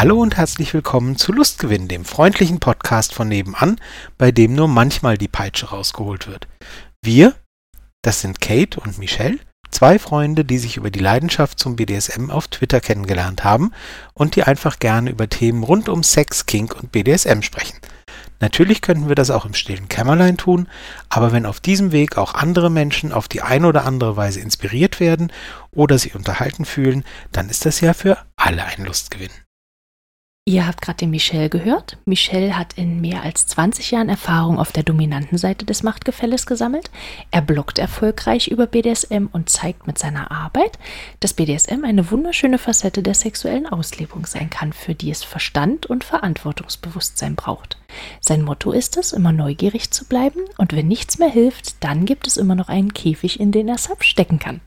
Hallo und herzlich willkommen zu Lustgewinn, dem freundlichen Podcast von nebenan, bei dem nur manchmal die Peitsche rausgeholt wird. Wir, das sind Kate und Michelle, zwei Freunde, die sich über die Leidenschaft zum BDSM auf Twitter kennengelernt haben und die einfach gerne über Themen rund um Sex, Kink und BDSM sprechen. Natürlich könnten wir das auch im stillen Kämmerlein tun, aber wenn auf diesem Weg auch andere Menschen auf die eine oder andere Weise inspiriert werden oder sich unterhalten fühlen, dann ist das ja für alle ein Lustgewinn. Ihr habt gerade den Michel gehört. Michel hat in mehr als 20 Jahren Erfahrung auf der dominanten Seite des Machtgefälles gesammelt. Er bloggt erfolgreich über BDSM und zeigt mit seiner Arbeit, dass BDSM eine wunderschöne Facette der sexuellen Auslebung sein kann, für die es Verstand und Verantwortungsbewusstsein braucht. Sein Motto ist es, immer neugierig zu bleiben und wenn nichts mehr hilft, dann gibt es immer noch einen Käfig, in den er Sub stecken kann.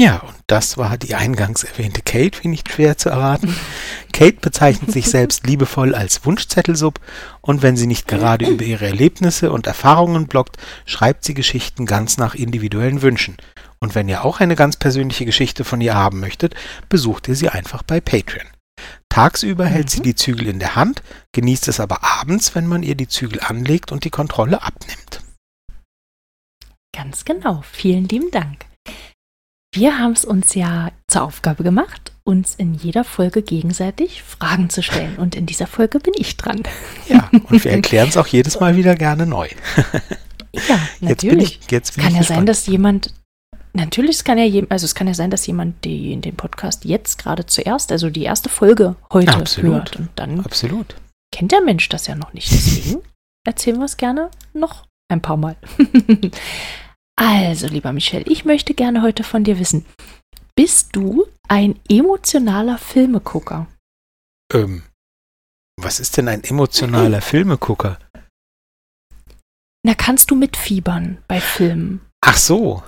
Ja, und das war die eingangs erwähnte Kate, wie nicht schwer zu erraten. Kate bezeichnet sich selbst liebevoll als Wunschzettelsub und wenn sie nicht gerade über ihre Erlebnisse und Erfahrungen bloggt, schreibt sie Geschichten ganz nach individuellen Wünschen. Und wenn ihr auch eine ganz persönliche Geschichte von ihr haben möchtet, besucht ihr sie einfach bei Patreon. Tagsüber mhm. hält sie mhm. die Zügel in der Hand, genießt es aber abends, wenn man ihr die Zügel anlegt und die Kontrolle abnimmt. Ganz genau. Vielen lieben Dank. Wir haben es uns ja zur Aufgabe gemacht, uns in jeder Folge gegenseitig Fragen zu stellen. Und in dieser Folge bin ich dran. Ja, und wir erklären es auch jedes Mal wieder gerne neu. ja, natürlich. Jetzt bin ich, jetzt bin kann ich ja gespannt. sein, dass jemand, natürlich, es kann ja, also es kann ja sein, dass jemand die, den Podcast jetzt gerade zuerst, also die erste Folge heute Absolut. hört. Und dann Absolut. kennt der Mensch das ja noch nicht. Deswegen erzählen wir es gerne noch ein paar Mal. Also, lieber Michel, ich möchte gerne heute von dir wissen, bist du ein emotionaler Filmegucker? Ähm, was ist denn ein emotionaler Filmegucker? Na, kannst du mitfiebern bei Filmen? Ach so.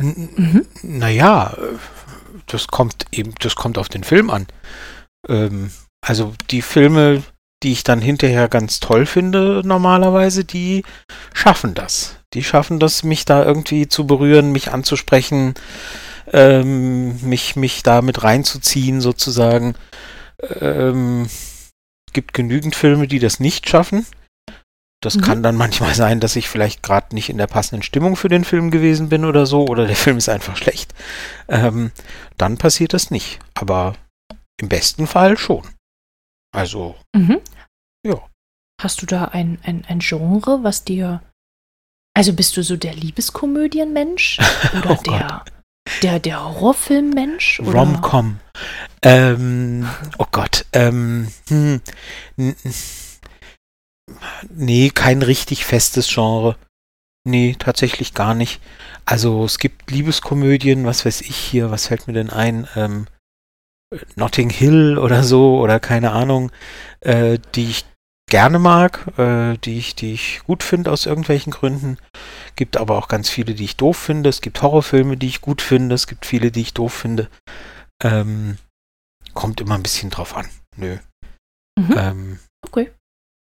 Mhm. Naja, das kommt eben, das kommt auf den Film an. Ähm, also die Filme, die ich dann hinterher ganz toll finde, normalerweise, die schaffen das. Die schaffen das, mich da irgendwie zu berühren, mich anzusprechen, ähm, mich, mich da mit reinzuziehen, sozusagen. Ähm, gibt genügend Filme, die das nicht schaffen. Das mhm. kann dann manchmal sein, dass ich vielleicht gerade nicht in der passenden Stimmung für den Film gewesen bin oder so, oder der Film ist einfach schlecht. Ähm, dann passiert das nicht. Aber im besten Fall schon. Also, mhm. ja. Hast du da ein, ein, ein Genre, was dir. Also bist du so der Liebeskomödienmensch? Oder oh der, der, der Horrorfilmmensch? Romcom. Ähm, oh Gott. Ähm, hm, nee, kein richtig festes Genre. Nee, tatsächlich gar nicht. Also es gibt Liebeskomödien, was weiß ich hier, was fällt mir denn ein? Ähm, Notting Hill oder so oder keine Ahnung, äh, die ich gerne mag, äh, die ich, die ich gut finde aus irgendwelchen Gründen. Gibt aber auch ganz viele, die ich doof finde. Es gibt Horrorfilme, die ich gut finde. Es gibt viele, die ich doof finde. Ähm, kommt immer ein bisschen drauf an. Nö. Mhm. Ähm, okay.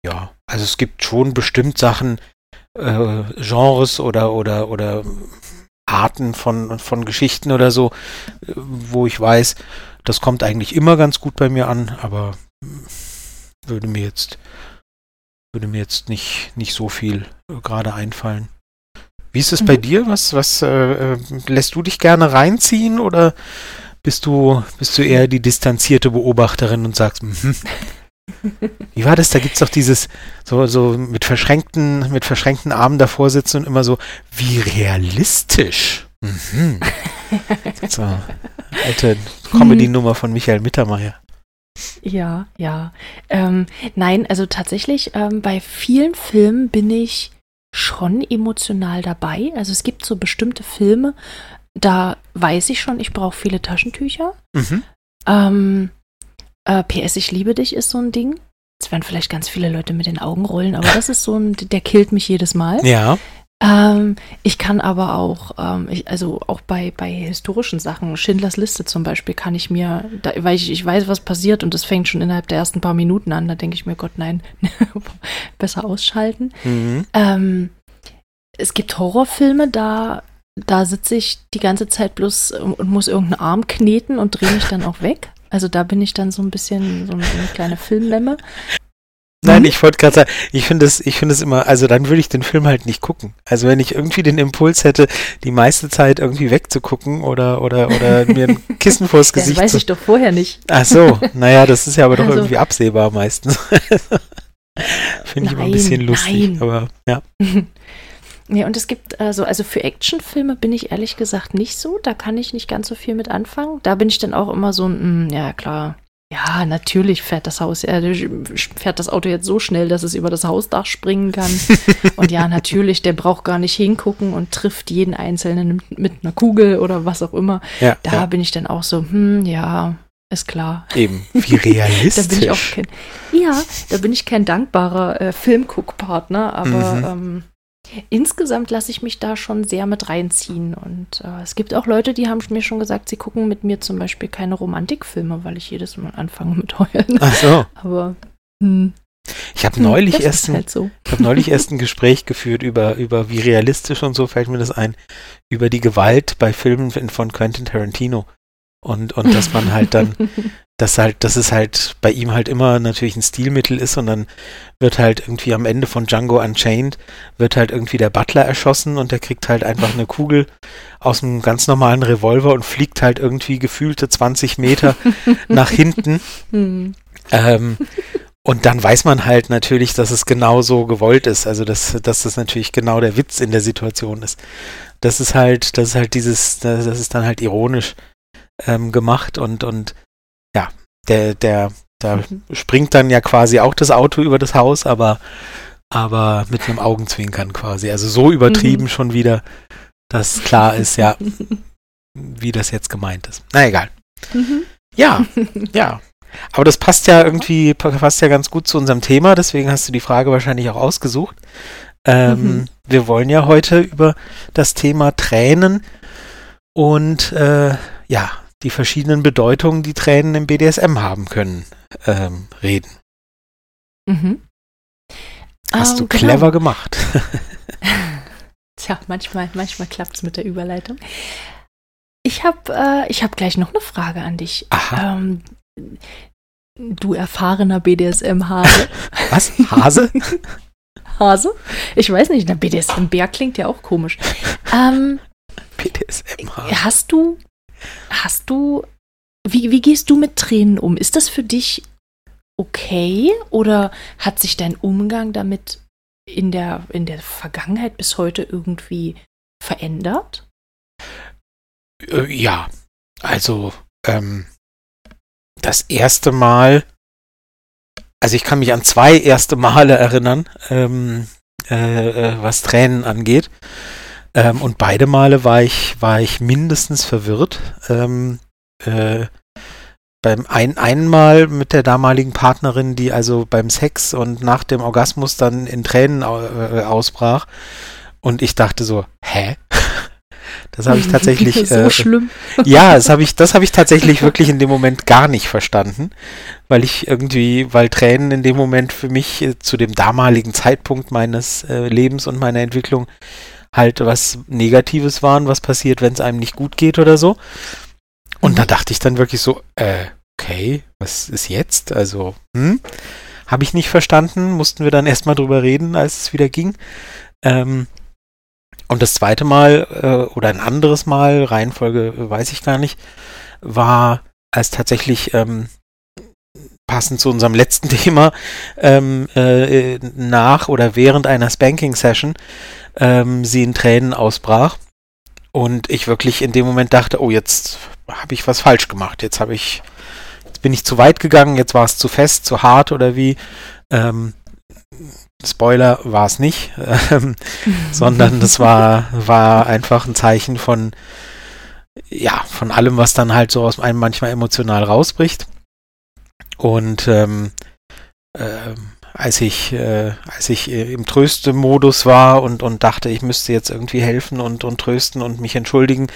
Ja, also es gibt schon bestimmt Sachen, äh, Genres oder oder oder Arten von von Geschichten oder so, äh, wo ich weiß, das kommt eigentlich immer ganz gut bei mir an, aber würde mir jetzt würde mir jetzt nicht, nicht so viel äh, gerade einfallen. Wie ist es mhm. bei dir? Was, was äh, äh, lässt du dich gerne reinziehen oder bist du, bist du eher die distanzierte Beobachterin und sagst, mhm. Wie war das? Da gibt es doch dieses, so, so mit verschränkten, mit verschränkten Armen davor sitzen und immer so, wie realistisch. Mhm. so, alte Comedy-Nummer von Michael Mittermeier. Ja, ja. Ähm, nein, also tatsächlich, ähm, bei vielen Filmen bin ich schon emotional dabei. Also es gibt so bestimmte Filme, da weiß ich schon, ich brauche viele Taschentücher. Mhm. Ähm, äh, PS, ich liebe dich ist so ein Ding. Es werden vielleicht ganz viele Leute mit den Augen rollen, aber das ist so ein, der killt mich jedes Mal. Ja. Ähm, ich kann aber auch, ähm, ich, also auch bei, bei historischen Sachen, Schindlers Liste zum Beispiel, kann ich mir, da, weil ich, ich weiß, was passiert und das fängt schon innerhalb der ersten paar Minuten an, da denke ich mir, Gott, nein, besser ausschalten. Mhm. Ähm, es gibt Horrorfilme, da, da sitze ich die ganze Zeit bloß und muss irgendeinen Arm kneten und drehe mich dann auch weg. Also da bin ich dann so ein bisschen so eine kleine Filmmemme. Nein, ich wollte gerade sagen, ich finde es, ich finde es immer, also dann würde ich den Film halt nicht gucken. Also wenn ich irgendwie den Impuls hätte, die meiste Zeit irgendwie wegzugucken oder oder oder mir ein Kissen vors Gesicht. Das weiß ich doch vorher nicht. Ach so, naja, das ist ja aber doch also, irgendwie absehbar meistens. finde ich immer ein bisschen lustig, nein. aber ja. Ja, und es gibt also, also für Actionfilme bin ich ehrlich gesagt nicht so. Da kann ich nicht ganz so viel mit anfangen. Da bin ich dann auch immer so ein, mm, ja klar, ja, natürlich fährt das Haus, äh, fährt das Auto jetzt so schnell, dass es über das Hausdach springen kann. und ja, natürlich, der braucht gar nicht hingucken und trifft jeden Einzelnen mit einer Kugel oder was auch immer. Ja, da ja. bin ich dann auch so, hm, ja, ist klar. Eben, wie realistisch. da bin ich auch kein, ja, da bin ich kein dankbarer äh, Filmguckpartner, aber mhm. ähm, Insgesamt lasse ich mich da schon sehr mit reinziehen. Und äh, es gibt auch Leute, die haben mir schon gesagt, sie gucken mit mir zum Beispiel keine Romantikfilme, weil ich jedes Mal anfange mit heulen. Ach so. Aber hm. Ich habe neulich hm, erst ein, halt so. ich habe neulich erst ein Gespräch geführt über über wie realistisch und so fällt mir das ein über die Gewalt bei Filmen von Quentin Tarantino und und dass man halt dann dass halt, dass es halt bei ihm halt immer natürlich ein Stilmittel ist und dann wird halt irgendwie am Ende von Django Unchained wird halt irgendwie der Butler erschossen und der kriegt halt einfach eine Kugel aus einem ganz normalen Revolver und fliegt halt irgendwie gefühlte 20 Meter nach hinten. Hm. ähm, und dann weiß man halt natürlich, dass es genau so gewollt ist. Also dass, dass das natürlich genau der Witz in der Situation ist. Das ist halt, das ist halt dieses, das ist dann halt ironisch ähm, gemacht und, und ja, der, der, da mhm. springt dann ja quasi auch das Auto über das Haus, aber, aber mit einem Augenzwinkern quasi. Also so übertrieben mhm. schon wieder, dass klar ist, ja, wie das jetzt gemeint ist. Na egal. Mhm. Ja, ja. Aber das passt ja irgendwie, passt ja ganz gut zu unserem Thema, deswegen hast du die Frage wahrscheinlich auch ausgesucht. Ähm, mhm. Wir wollen ja heute über das Thema Tränen und äh, ja, die verschiedenen Bedeutungen, die Tränen im BDSM haben können, ähm, reden. Mhm. Hast um, du genau. clever gemacht. Tja, manchmal, manchmal klappt es mit der Überleitung. Ich habe äh, hab gleich noch eine Frage an dich. Ähm, du erfahrener BDSM-Hase. Was? Hase? Hase? Ich weiß nicht, BDSM-Bär klingt ja auch komisch. Ähm, BDSM-Hase. Hast du Hast du, wie, wie gehst du mit Tränen um? Ist das für dich okay oder hat sich dein Umgang damit in der, in der Vergangenheit bis heute irgendwie verändert? Äh, ja, also ähm, das erste Mal, also ich kann mich an zwei erste Male erinnern, ähm, äh, äh was Tränen angeht. Ähm, und beide Male war ich, war ich mindestens verwirrt. Ähm, äh, beim ein, einmal mit der damaligen Partnerin, die also beim Sex und nach dem Orgasmus dann in Tränen äh, ausbrach. Und ich dachte so, hä? Das habe ich tatsächlich. so äh, schlimm. Ja, das habe ich, das habe ich tatsächlich wirklich in dem Moment gar nicht verstanden, weil ich irgendwie, weil Tränen in dem Moment für mich äh, zu dem damaligen Zeitpunkt meines äh, Lebens und meiner Entwicklung halt was Negatives waren, was passiert, wenn es einem nicht gut geht oder so. Und mhm. da dachte ich dann wirklich so, äh, okay, was ist jetzt? Also, hm, habe ich nicht verstanden, mussten wir dann erstmal drüber reden, als es wieder ging. Ähm, und das zweite Mal äh, oder ein anderes Mal, Reihenfolge äh, weiß ich gar nicht, war als tatsächlich ähm, passend zu unserem letzten Thema ähm, äh, nach oder während einer Spanking-Session ähm, sie in Tränen ausbrach und ich wirklich in dem Moment dachte, oh, jetzt habe ich was falsch gemacht, jetzt habe ich, jetzt bin ich zu weit gegangen, jetzt war es zu fest, zu hart oder wie. Ähm, Spoiler war es nicht, ähm, sondern das war, war einfach ein Zeichen von, ja, von allem, was dann halt so aus einem manchmal emotional rausbricht. Und ähm, ähm, als ich, äh, als ich äh, im Tröste-Modus war und, und dachte, ich müsste jetzt irgendwie helfen und, und trösten und mich entschuldigen,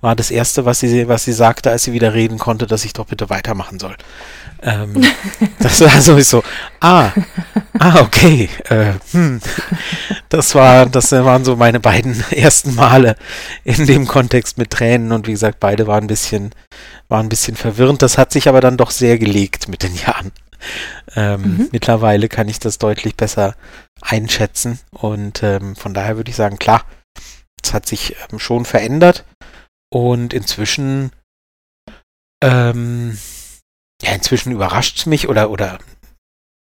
war das erste, was sie, was sie sagte, als sie wieder reden konnte, dass ich doch bitte weitermachen soll. Ähm, das war sowieso, ah, ah, okay, äh, hm. das war, das waren so meine beiden ersten Male in dem Kontext mit Tränen und wie gesagt, beide waren ein bisschen, waren ein bisschen verwirrend. Das hat sich aber dann doch sehr gelegt mit den Jahren. Ähm, mhm. Mittlerweile kann ich das deutlich besser einschätzen und ähm, von daher würde ich sagen, klar, es hat sich ähm, schon verändert und inzwischen ähm, ja, inzwischen überrascht es mich oder, oder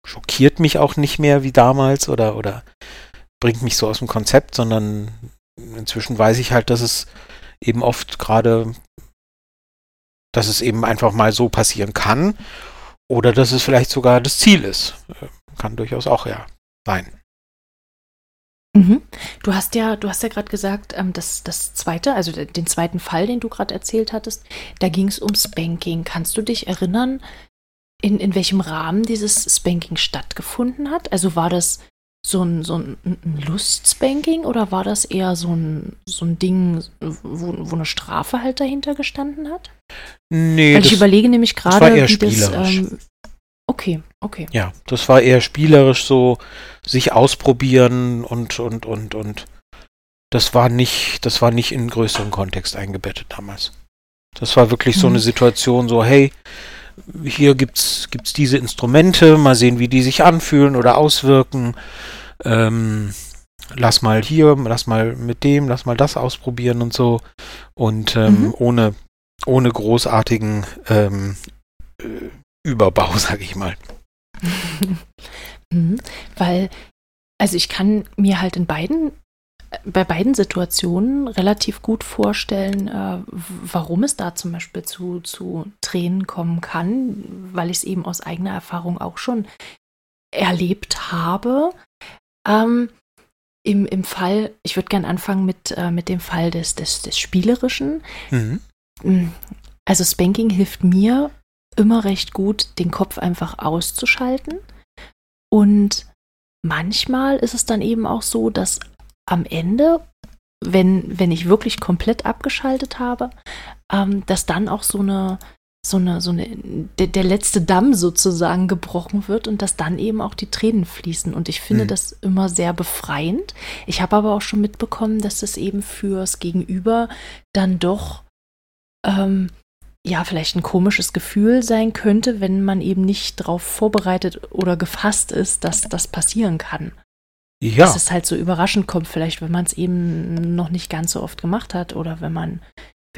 schockiert mich auch nicht mehr wie damals oder, oder bringt mich so aus dem Konzept, sondern inzwischen weiß ich halt, dass es eben oft gerade, dass es eben einfach mal so passieren kann oder dass es vielleicht sogar das Ziel ist. Kann durchaus auch ja sein. Mhm. Du hast ja, du hast ja gerade gesagt, ähm, dass das zweite, also den zweiten Fall, den du gerade erzählt hattest, da ging es um Spanking. Kannst du dich erinnern, in, in welchem Rahmen dieses Spanking stattgefunden hat? Also war das so ein, so ein, Lustspanking oder war das eher so ein, so ein Ding, wo, wo eine Strafe halt dahinter gestanden hat? Nee, Weil ich überlege nämlich gerade, wie das, ähm, Okay, okay. Ja, das war eher spielerisch so, sich ausprobieren und, und, und, und. Das war nicht, das war nicht in einen größeren Kontext eingebettet damals. Das war wirklich so eine mhm. Situation, so, hey, hier gibt's, gibt's diese Instrumente, mal sehen, wie die sich anfühlen oder auswirken. Ähm, lass mal hier, lass mal mit dem, lass mal das ausprobieren und so. Und ähm, mhm. ohne, ohne großartigen ähm, äh, Überbau, sag ich mal. mhm, weil, also ich kann mir halt in beiden, bei beiden Situationen relativ gut vorstellen, äh, warum es da zum Beispiel zu, zu Tränen kommen kann, weil ich es eben aus eigener Erfahrung auch schon erlebt habe. Ähm, im, Im Fall, ich würde gerne anfangen mit, äh, mit dem Fall des, des, des Spielerischen. Mhm. Mm, also Spanking hilft mir immer recht gut, den Kopf einfach auszuschalten. Und manchmal ist es dann eben auch so, dass am Ende, wenn, wenn ich wirklich komplett abgeschaltet habe, ähm, dass dann auch so eine, so eine, so eine, der, der, letzte Damm sozusagen gebrochen wird und dass dann eben auch die Tränen fließen. Und ich finde mhm. das immer sehr befreiend. Ich habe aber auch schon mitbekommen, dass es eben fürs Gegenüber dann doch ähm, ja, vielleicht ein komisches Gefühl sein könnte, wenn man eben nicht darauf vorbereitet oder gefasst ist, dass das passieren kann. Ja. Dass es halt so überraschend kommt, vielleicht, wenn man es eben noch nicht ganz so oft gemacht hat oder wenn man,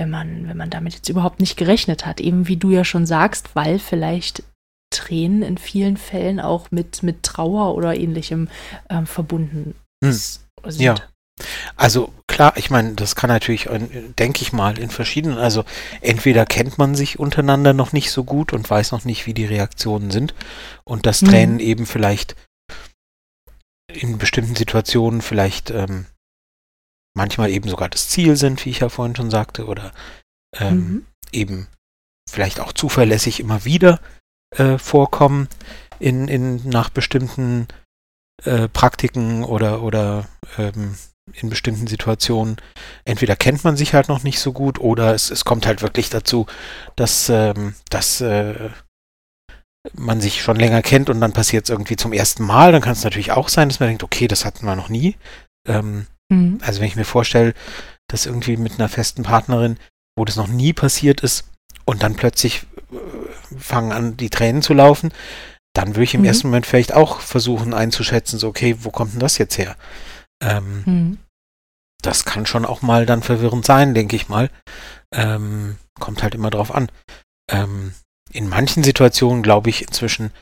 wenn man, wenn man damit jetzt überhaupt nicht gerechnet hat. Eben wie du ja schon sagst, weil vielleicht Tränen in vielen Fällen auch mit, mit Trauer oder ähnlichem ähm, verbunden hm. sind. Ja. Also klar, ich meine, das kann natürlich, denke ich mal, in verschiedenen, also entweder kennt man sich untereinander noch nicht so gut und weiß noch nicht, wie die Reaktionen sind und dass mhm. Tränen eben vielleicht in bestimmten Situationen vielleicht ähm, manchmal eben sogar das Ziel sind, wie ich ja vorhin schon sagte, oder ähm, mhm. eben vielleicht auch zuverlässig immer wieder äh, vorkommen in, in nach bestimmten äh, Praktiken oder oder ähm, in bestimmten Situationen. Entweder kennt man sich halt noch nicht so gut oder es, es kommt halt wirklich dazu, dass, ähm, dass äh, man sich schon länger kennt und dann passiert es irgendwie zum ersten Mal. Dann kann es natürlich auch sein, dass man denkt, okay, das hatten wir noch nie. Ähm, mhm. Also wenn ich mir vorstelle, dass irgendwie mit einer festen Partnerin, wo das noch nie passiert ist und dann plötzlich äh, fangen an, die Tränen zu laufen, dann würde ich im mhm. ersten Moment vielleicht auch versuchen einzuschätzen, so, okay, wo kommt denn das jetzt her? Ähm, mhm. Das kann schon auch mal dann verwirrend sein, denke ich mal. Ähm, kommt halt immer drauf an. Ähm, in manchen Situationen glaube ich inzwischen,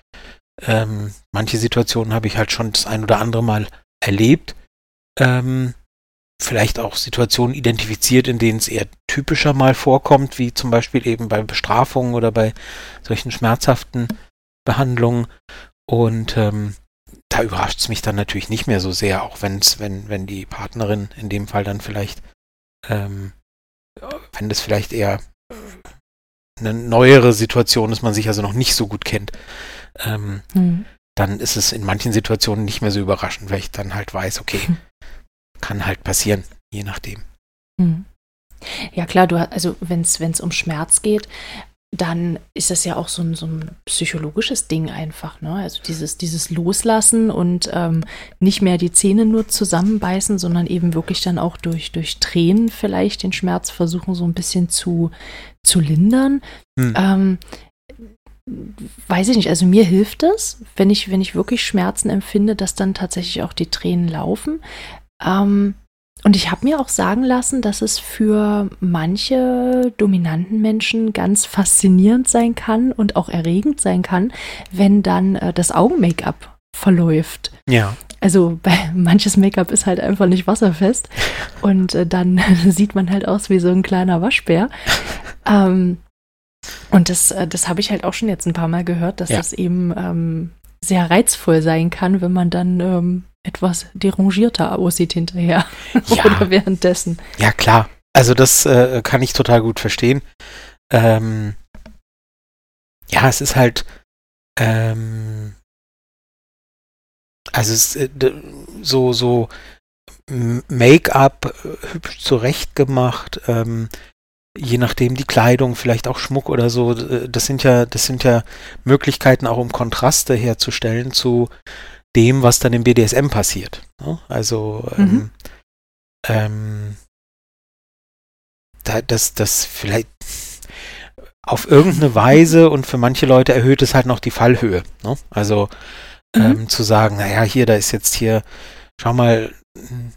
ähm, manche Situationen habe ich halt schon das ein oder andere Mal erlebt. Ähm, vielleicht auch Situationen identifiziert, in denen es eher typischer mal vorkommt, wie zum Beispiel eben bei Bestrafungen oder bei solchen schmerzhaften Behandlungen. Und ähm, da überrascht es mich dann natürlich nicht mehr so sehr, auch wenn's, wenn, wenn die Partnerin in dem Fall dann vielleicht, ähm, wenn das vielleicht eher äh, eine neuere Situation ist, man sich also noch nicht so gut kennt, ähm, mhm. dann ist es in manchen Situationen nicht mehr so überraschend, weil ich dann halt weiß, okay, kann halt passieren, je nachdem. Hm. Ja klar, du also wenn es um Schmerz geht, dann ist das ja auch so ein, so ein psychologisches Ding einfach, ne? Also dieses, dieses Loslassen und ähm, nicht mehr die Zähne nur zusammenbeißen, sondern eben wirklich dann auch durch, durch Tränen vielleicht den Schmerz versuchen, so ein bisschen zu, zu lindern. Hm. Ähm, weiß ich nicht, also mir hilft es, wenn ich, wenn ich wirklich Schmerzen empfinde, dass dann tatsächlich auch die Tränen laufen. Ähm, und ich habe mir auch sagen lassen, dass es für manche dominanten Menschen ganz faszinierend sein kann und auch erregend sein kann, wenn dann äh, das Augen-Make-up verläuft. Ja. Also manches Make-up ist halt einfach nicht wasserfest und äh, dann sieht man halt aus wie so ein kleiner Waschbär. ähm, und das, äh, das habe ich halt auch schon jetzt ein paar Mal gehört, dass ja. das eben ähm, sehr reizvoll sein kann, wenn man dann ähm, etwas derangierter aussieht hinterher ja. oder währenddessen. Ja, klar. Also das äh, kann ich total gut verstehen. Ähm, ja, es ist halt ähm, also es, äh, so so Make-up äh, hübsch zurechtgemacht, ähm, je nachdem die Kleidung, vielleicht auch Schmuck oder so. Das sind ja das sind ja Möglichkeiten auch um Kontraste herzustellen zu dem, was dann im BDSM passiert. Ne? Also ähm, mhm. ähm, da, das, das vielleicht auf irgendeine Weise und für manche Leute erhöht es halt noch die Fallhöhe. Ne? Also mhm. ähm, zu sagen, naja, hier, da ist jetzt hier, schau mal,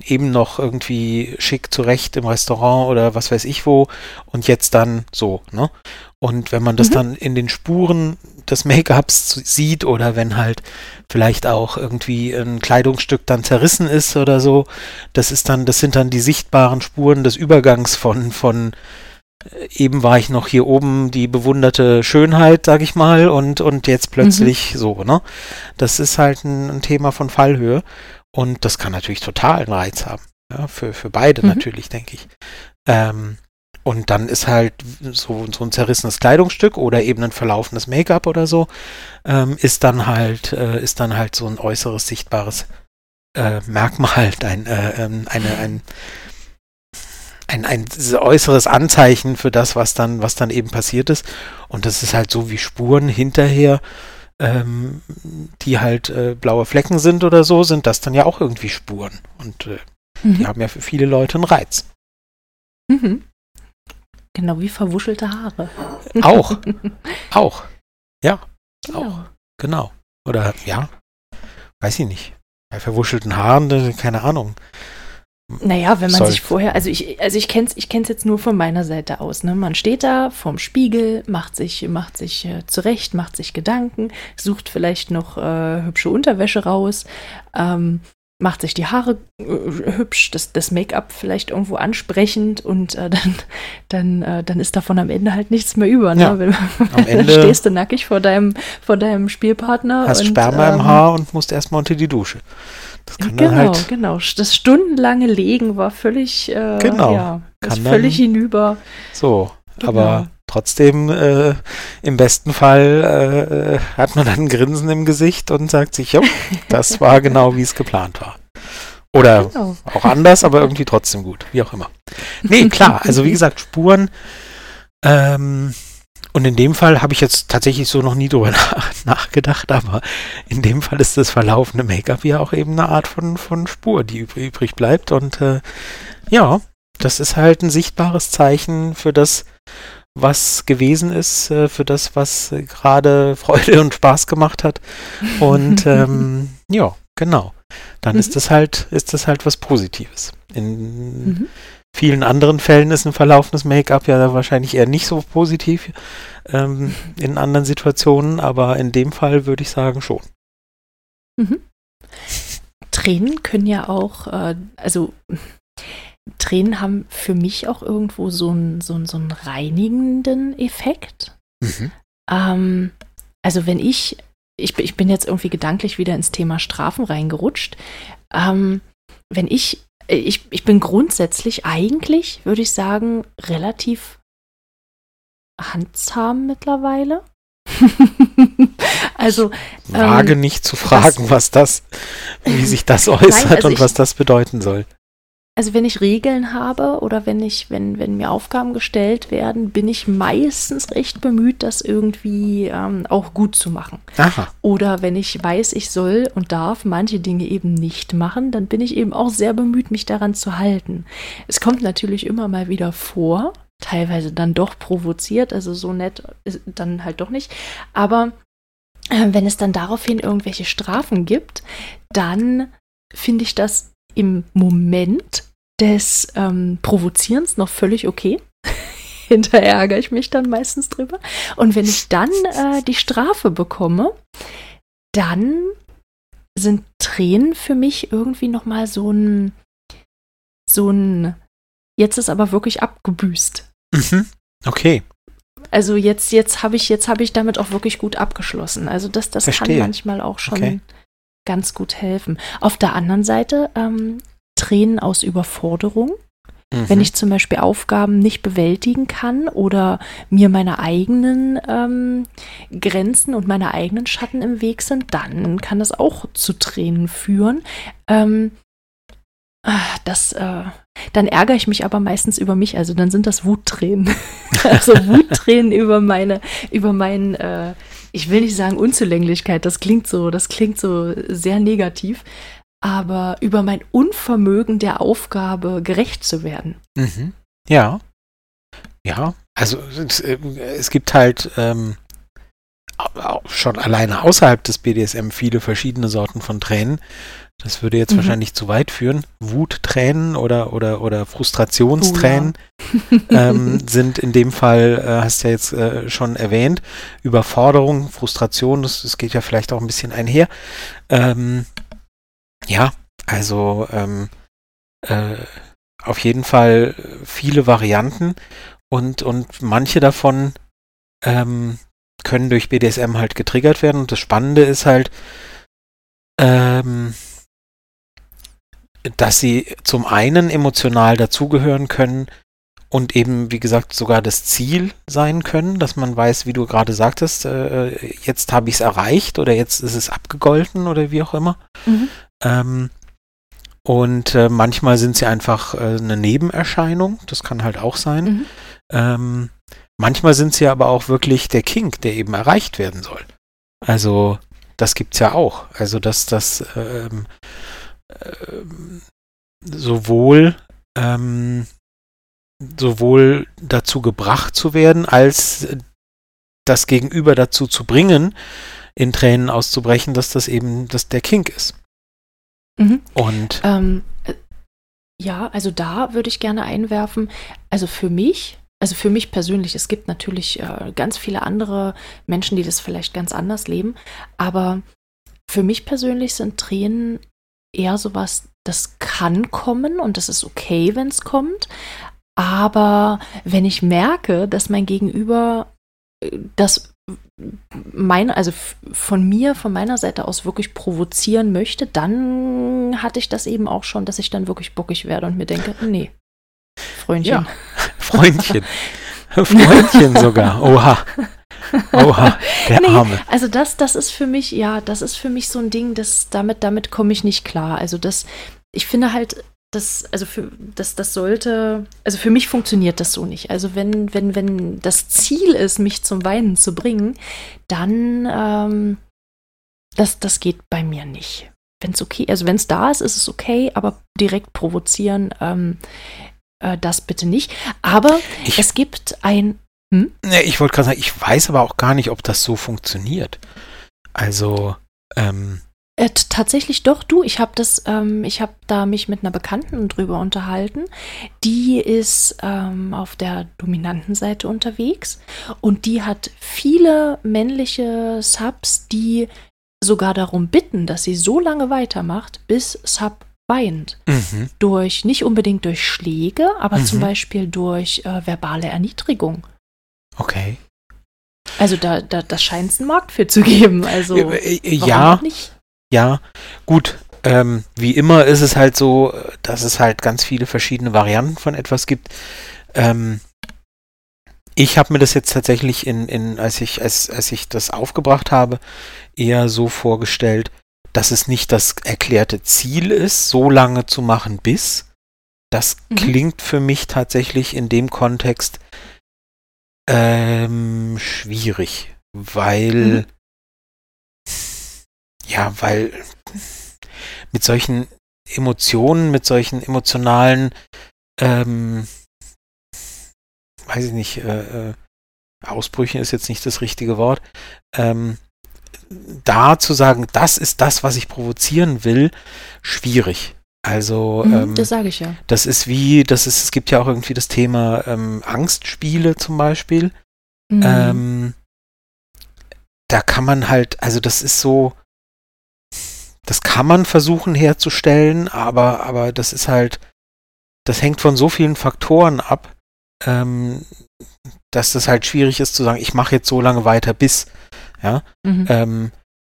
eben noch irgendwie schick zurecht im Restaurant oder was weiß ich wo und jetzt dann so, ne? Und wenn man das mhm. dann in den Spuren des Make-ups sieht oder wenn halt vielleicht auch irgendwie ein Kleidungsstück dann zerrissen ist oder so, das ist dann, das sind dann die sichtbaren Spuren des Übergangs von, von äh, eben war ich noch hier oben die bewunderte Schönheit, sag ich mal, und, und jetzt plötzlich mhm. so, ne? Das ist halt ein, ein Thema von Fallhöhe. Und das kann natürlich total einen Reiz haben. Ja, für, für beide mhm. natürlich, denke ich. Ähm, und dann ist halt so, so ein zerrissenes Kleidungsstück oder eben ein verlaufenes Make-up oder so, ähm, ist dann halt, äh, ist dann halt so ein äußeres, sichtbares äh, Merkmal, ein, äh, ähm, eine, ein, ein, ein äußeres Anzeichen für das, was dann, was dann eben passiert ist. Und das ist halt so wie Spuren hinterher, ähm, die halt äh, blaue Flecken sind oder so, sind das dann ja auch irgendwie Spuren. Und äh, mhm. die haben ja für viele Leute einen Reiz. Mhm. Genau wie verwuschelte Haare. Auch. auch. Ja. Genau. Auch. Genau. Oder ja. Weiß ich nicht. Bei verwuschelten Haaren, keine Ahnung. Naja, wenn man Soll. sich vorher, also ich, also ich kenne es ich kenn's jetzt nur von meiner Seite aus. Ne? Man steht da vorm Spiegel, macht sich, macht sich äh, zurecht, macht sich Gedanken, sucht vielleicht noch äh, hübsche Unterwäsche raus, ähm, macht sich die Haare äh, hübsch, das, das Make-up vielleicht irgendwo ansprechend und äh, dann, dann, äh, dann ist davon am Ende halt nichts mehr über. Ne? Ja, Wenn, am Ende stehst du nackig vor deinem, vor deinem Spielpartner. Hast und, Sperma ähm, im Haar und musst erstmal unter die Dusche. Das kann genau, halt genau. Das stundenlange Legen war völlig, äh, genau, ja, ist völlig dann, hinüber. So, genau. aber trotzdem äh, im besten Fall äh, hat man dann ein Grinsen im Gesicht und sagt sich, jo, das war genau wie es geplant war. Oder genau. auch anders, aber irgendwie trotzdem gut, wie auch immer. Nee, klar, also wie gesagt, Spuren. Ähm, und in dem Fall habe ich jetzt tatsächlich so noch nie drüber nach, nachgedacht, aber in dem Fall ist das verlaufende Make-up ja auch eben eine Art von, von Spur, die übrig bleibt. Und äh, ja, das ist halt ein sichtbares Zeichen für das, was gewesen ist, äh, für das, was äh, gerade Freude und Spaß gemacht hat. Und ähm, ja, genau. Dann mhm. ist das halt, ist das halt was Positives. In mhm. Vielen anderen Fällen ist ein verlaufenes Make-up ja wahrscheinlich eher nicht so positiv ähm, in anderen Situationen, aber in dem Fall würde ich sagen schon. Mhm. Tränen können ja auch, äh, also Tränen haben für mich auch irgendwo so einen so so einen reinigenden Effekt. Mhm. Ähm, also wenn ich, ich, ich bin jetzt irgendwie gedanklich wieder ins Thema Strafen reingerutscht. Ähm, wenn ich, ich, ich bin grundsätzlich eigentlich, würde ich sagen, relativ handzahm mittlerweile. Also wage ähm, nicht zu fragen, das, was das, wie sich das äußert Nein, also und ich, was das bedeuten soll. Also wenn ich Regeln habe oder wenn ich, wenn, wenn mir Aufgaben gestellt werden, bin ich meistens recht bemüht, das irgendwie ähm, auch gut zu machen. Aha. Oder wenn ich weiß, ich soll und darf manche Dinge eben nicht machen, dann bin ich eben auch sehr bemüht, mich daran zu halten. Es kommt natürlich immer mal wieder vor, teilweise dann doch provoziert, also so nett dann halt doch nicht. Aber äh, wenn es dann daraufhin irgendwelche Strafen gibt, dann finde ich das im Moment des ähm, Provozierens noch völlig okay. Hinterher ärgere ich mich dann meistens drüber. Und wenn ich dann äh, die Strafe bekomme, dann sind Tränen für mich irgendwie nochmal so ein, so ein, jetzt ist aber wirklich abgebüßt. Mhm. Okay. Also jetzt, jetzt habe ich, jetzt habe ich damit auch wirklich gut abgeschlossen. Also das, das kann manchmal auch schon okay ganz gut helfen. Auf der anderen Seite ähm, Tränen aus Überforderung. Mhm. Wenn ich zum Beispiel Aufgaben nicht bewältigen kann oder mir meine eigenen ähm, Grenzen und meine eigenen Schatten im Weg sind, dann kann das auch zu Tränen führen. Ähm, ah, das, äh, dann ärgere ich mich aber meistens über mich, also dann sind das Wuttränen. also Wuttränen über meine, über meinen äh, ich will nicht sagen Unzulänglichkeit, das klingt so, das klingt so sehr negativ, aber über mein Unvermögen der Aufgabe gerecht zu werden. Mhm. Ja. Ja, also es, äh, es gibt halt ähm, schon alleine außerhalb des BDSM viele verschiedene Sorten von Tränen. Das würde jetzt mhm. wahrscheinlich zu weit führen. Wuttränen oder, oder, oder Frustrationstränen oh, ja. ähm, sind in dem Fall, äh, hast du ja jetzt äh, schon erwähnt, Überforderung, Frustration, das, das geht ja vielleicht auch ein bisschen einher. Ähm, ja, also ähm, äh, auf jeden Fall viele Varianten und, und manche davon ähm, können durch BDSM halt getriggert werden. Und das Spannende ist halt, ähm, dass sie zum einen emotional dazugehören können und eben, wie gesagt, sogar das Ziel sein können, dass man weiß, wie du gerade sagtest, äh, jetzt habe ich es erreicht oder jetzt ist es abgegolten oder wie auch immer. Mhm. Ähm, und äh, manchmal sind sie einfach äh, eine Nebenerscheinung, das kann halt auch sein. Mhm. Ähm, manchmal sind sie aber auch wirklich der Kink, der eben erreicht werden soll. Also, das gibt es ja auch. Also, dass das ähm, ähm, sowohl ähm, sowohl dazu gebracht zu werden, als das Gegenüber dazu zu bringen, in Tränen auszubrechen, dass das eben dass der Kink ist. Mhm. Und ähm, äh, ja, also da würde ich gerne einwerfen, also für mich, also für mich persönlich, es gibt natürlich äh, ganz viele andere Menschen, die das vielleicht ganz anders leben, aber für mich persönlich sind Tränen eher sowas, das kann kommen und das ist okay, wenn es kommt. Aber wenn ich merke, dass mein Gegenüber äh, das meine, also von mir, von meiner Seite aus wirklich provozieren möchte, dann hatte ich das eben auch schon, dass ich dann wirklich bockig werde und mir denke, nee, Freundchen. Ja, Freundchen. Freundchen sogar. Oha. Oha, der nee, Arme. Also das, das ist für mich, ja, das ist für mich so ein Ding, das, damit, damit komme ich nicht klar. Also das, ich finde halt, das, also für, das, das sollte, also für mich funktioniert das so nicht. Also wenn, wenn, wenn das Ziel ist, mich zum Weinen zu bringen, dann, ähm, das, das geht bei mir nicht. Wenn es okay, also wenn es da ist, ist es okay, aber direkt provozieren, ähm, äh, das bitte nicht. Aber ich, es gibt ein hm? Nee, ich wollte gerade sagen, ich weiß aber auch gar nicht, ob das so funktioniert. Also, ähm. Äh, tatsächlich doch, du. Ich habe das, ähm, ich habe da mich mit einer Bekannten drüber unterhalten. Die ist ähm, auf der dominanten Seite unterwegs und die hat viele männliche Subs, die sogar darum bitten, dass sie so lange weitermacht, bis Sub weint. Mhm. Durch, nicht unbedingt durch Schläge, aber mhm. zum Beispiel durch äh, verbale Erniedrigung. Okay. Also da, da, da scheint es einen Markt für zu geben. Also äh, äh, ja, nicht? Ja, gut. Ähm, wie immer ist es halt so, dass es halt ganz viele verschiedene Varianten von etwas gibt. Ähm, ich habe mir das jetzt tatsächlich in, in als ich, als, als ich das aufgebracht habe, eher so vorgestellt, dass es nicht das erklärte Ziel ist, so lange zu machen bis. Das mhm. klingt für mich tatsächlich in dem Kontext ähm, schwierig, weil mhm. Ja, weil mit solchen Emotionen, mit solchen emotionalen ähm, weiß ich nicht, äh, äh, Ausbrüchen ist jetzt nicht das richtige Wort, ähm, da zu sagen, das ist das, was ich provozieren will, schwierig. Also mhm, ähm, das sage ich ja. Das ist wie, das ist, es gibt ja auch irgendwie das Thema ähm, Angstspiele zum Beispiel. Mhm. Ähm, da kann man halt, also das ist so, das kann man versuchen herzustellen, aber, aber das ist halt, das hängt von so vielen Faktoren ab, ähm, dass das halt schwierig ist zu sagen, ich mache jetzt so lange weiter bis. Ja. Mhm. Ähm,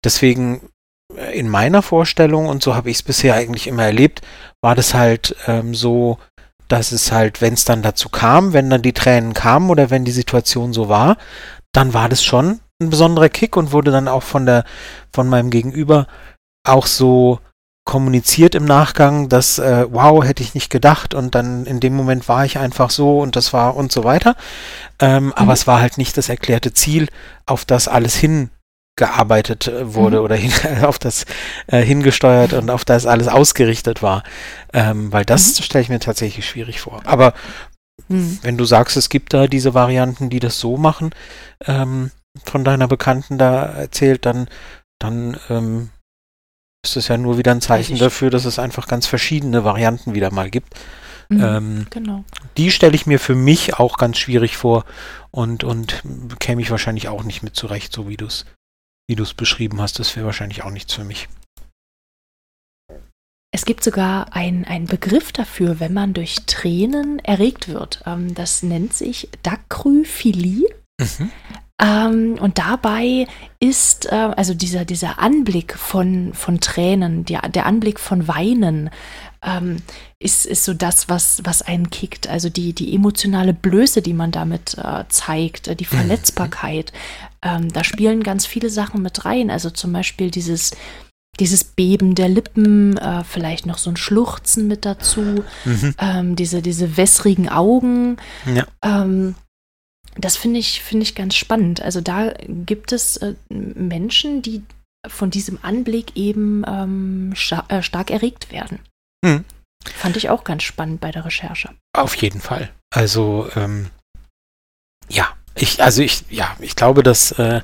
deswegen äh, in meiner Vorstellung, und so habe ich es bisher eigentlich immer erlebt, war das halt ähm, so, dass es halt, wenn es dann dazu kam, wenn dann die Tränen kamen oder wenn die Situation so war, dann war das schon ein besonderer Kick und wurde dann auch von der, von meinem Gegenüber auch so kommuniziert im Nachgang, dass äh, wow, hätte ich nicht gedacht und dann in dem Moment war ich einfach so und das war und so weiter. Ähm, mhm. Aber es war halt nicht das erklärte Ziel, auf das alles hingearbeitet äh, wurde mhm. oder hin, auf das äh, hingesteuert und auf das alles ausgerichtet war. Ähm, weil das mhm. stelle ich mir tatsächlich schwierig vor. Aber mhm. wenn du sagst, es gibt da diese Varianten, die das so machen, ähm, von deiner Bekannten da erzählt, dann, dann ähm, ist es ja nur wieder ein Zeichen dafür, dass es einfach ganz verschiedene Varianten wieder mal gibt. Mhm, ähm, genau. Die stelle ich mir für mich auch ganz schwierig vor und, und käme ich wahrscheinlich auch nicht mit zurecht, so wie du es wie beschrieben hast. Das wäre wahrscheinlich auch nichts für mich. Es gibt sogar einen Begriff dafür, wenn man durch Tränen erregt wird. Ähm, das nennt sich Dacryphilie. Mhm. Ähm, und dabei ist äh, also dieser, dieser Anblick von, von Tränen, der, der Anblick von Weinen, ähm, ist, ist so das, was, was einen kickt. Also die, die emotionale Blöße, die man damit äh, zeigt, äh, die mhm. Verletzbarkeit. Ähm, da spielen ganz viele Sachen mit rein. Also zum Beispiel dieses, dieses Beben der Lippen, äh, vielleicht noch so ein Schluchzen mit dazu, mhm. ähm, diese, diese wässrigen Augen. Ja. Ähm, das finde ich, find ich ganz spannend. Also da gibt es äh, Menschen, die von diesem Anblick eben ähm, äh, stark erregt werden. Hm. Fand ich auch ganz spannend bei der Recherche. Auf jeden Fall. Also ähm, ja, ich, also ich, ja, ich glaube, dass äh,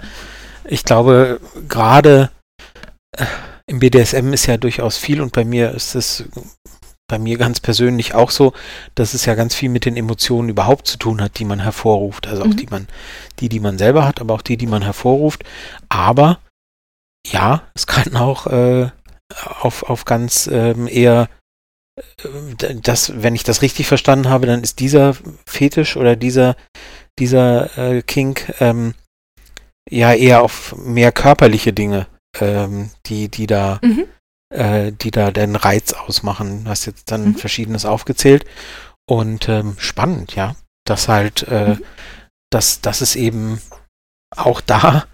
ich glaube gerade äh, im BDSM ist ja durchaus viel und bei mir ist es bei mir ganz persönlich auch so, dass es ja ganz viel mit den Emotionen überhaupt zu tun hat, die man hervorruft. Also auch mhm. die man, die, die man selber hat, aber auch die, die man hervorruft. Aber ja, es kann auch äh, auf, auf ganz ähm, eher äh, das, wenn ich das richtig verstanden habe, dann ist dieser Fetisch oder dieser, dieser äh, Kink ähm, ja eher auf mehr körperliche Dinge, ähm, die, die da mhm äh, die da den Reiz ausmachen. Du hast jetzt dann mhm. verschiedenes aufgezählt. Und ähm, spannend, ja. Dass halt, äh, mhm. dass, dass es eben auch da,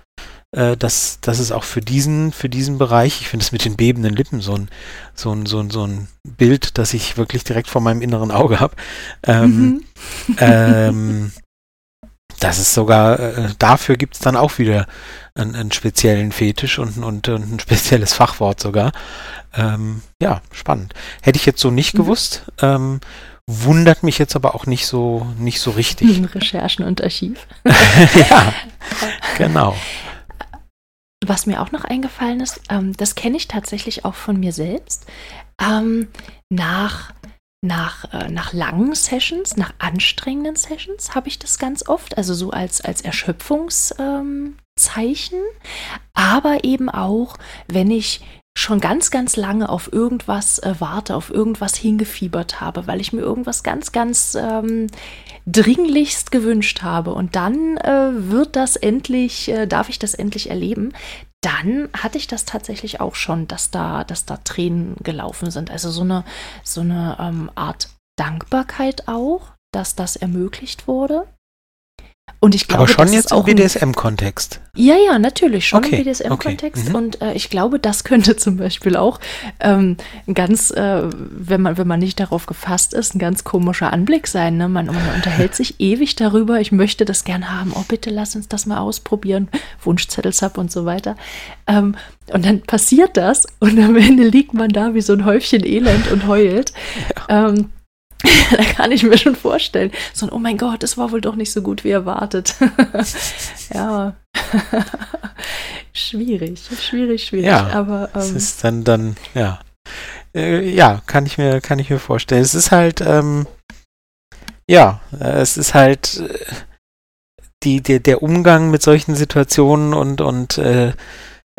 äh, dass, dass es auch für diesen, für diesen Bereich, ich finde es mit den bebenden Lippen so ein, so ein, so ein, so ein Bild, das ich wirklich direkt vor meinem inneren Auge habe. Ähm, mhm. ähm, das ist sogar, äh, dafür gibt es dann auch wieder einen, einen speziellen Fetisch und, und, und, ein spezielles Fachwort sogar. Ähm, ja, spannend. Hätte ich jetzt so nicht mhm. gewusst. Ähm, wundert mich jetzt aber auch nicht so, nicht so richtig. Recherchen und Archiv. ja, genau. Was mir auch noch eingefallen ist, ähm, das kenne ich tatsächlich auch von mir selbst. Ähm, nach nach, äh, nach langen Sessions, nach anstrengenden Sessions habe ich das ganz oft, also so als, als Erschöpfungszeichen, ähm, aber eben auch, wenn ich schon ganz, ganz lange auf irgendwas äh, warte, auf irgendwas hingefiebert habe, weil ich mir irgendwas ganz, ganz ähm, dringlichst gewünscht habe. Und dann äh, wird das endlich, äh, darf ich das endlich erleben. Dann hatte ich das tatsächlich auch schon, dass da, dass da Tränen gelaufen sind. Also so eine, so eine ähm, Art Dankbarkeit auch, dass das ermöglicht wurde. Und ich glaube, Aber schon jetzt auch im BDSM-Kontext. Ja, ja, natürlich, schon Okay, im BDSM-Kontext. okay, mhm. Und äh, ich glaube, das könnte zum Beispiel auch ähm, ein ganz, äh, wenn man, wenn man nicht darauf gefasst ist, ein ganz komischer Anblick sein. Ne? Man, man unterhält sich ewig darüber, ich möchte das gern haben. Oh, bitte lass uns das mal ausprobieren. Wunschzettel Sub und so weiter. Ähm, und dann passiert das und am Ende liegt man da wie so ein Häufchen Elend und heult. Ähm, da kann ich mir schon vorstellen. So ein, oh mein Gott, das war wohl doch nicht so gut wie erwartet. ja. schwierig, schwierig, schwierig. Ja, aber Es ähm, ist dann, dann, ja. Äh, ja, kann ich mir, kann ich mir vorstellen. Es ist halt, ähm, ja, äh, es ist halt äh, die, der, der Umgang mit solchen Situationen und, und äh,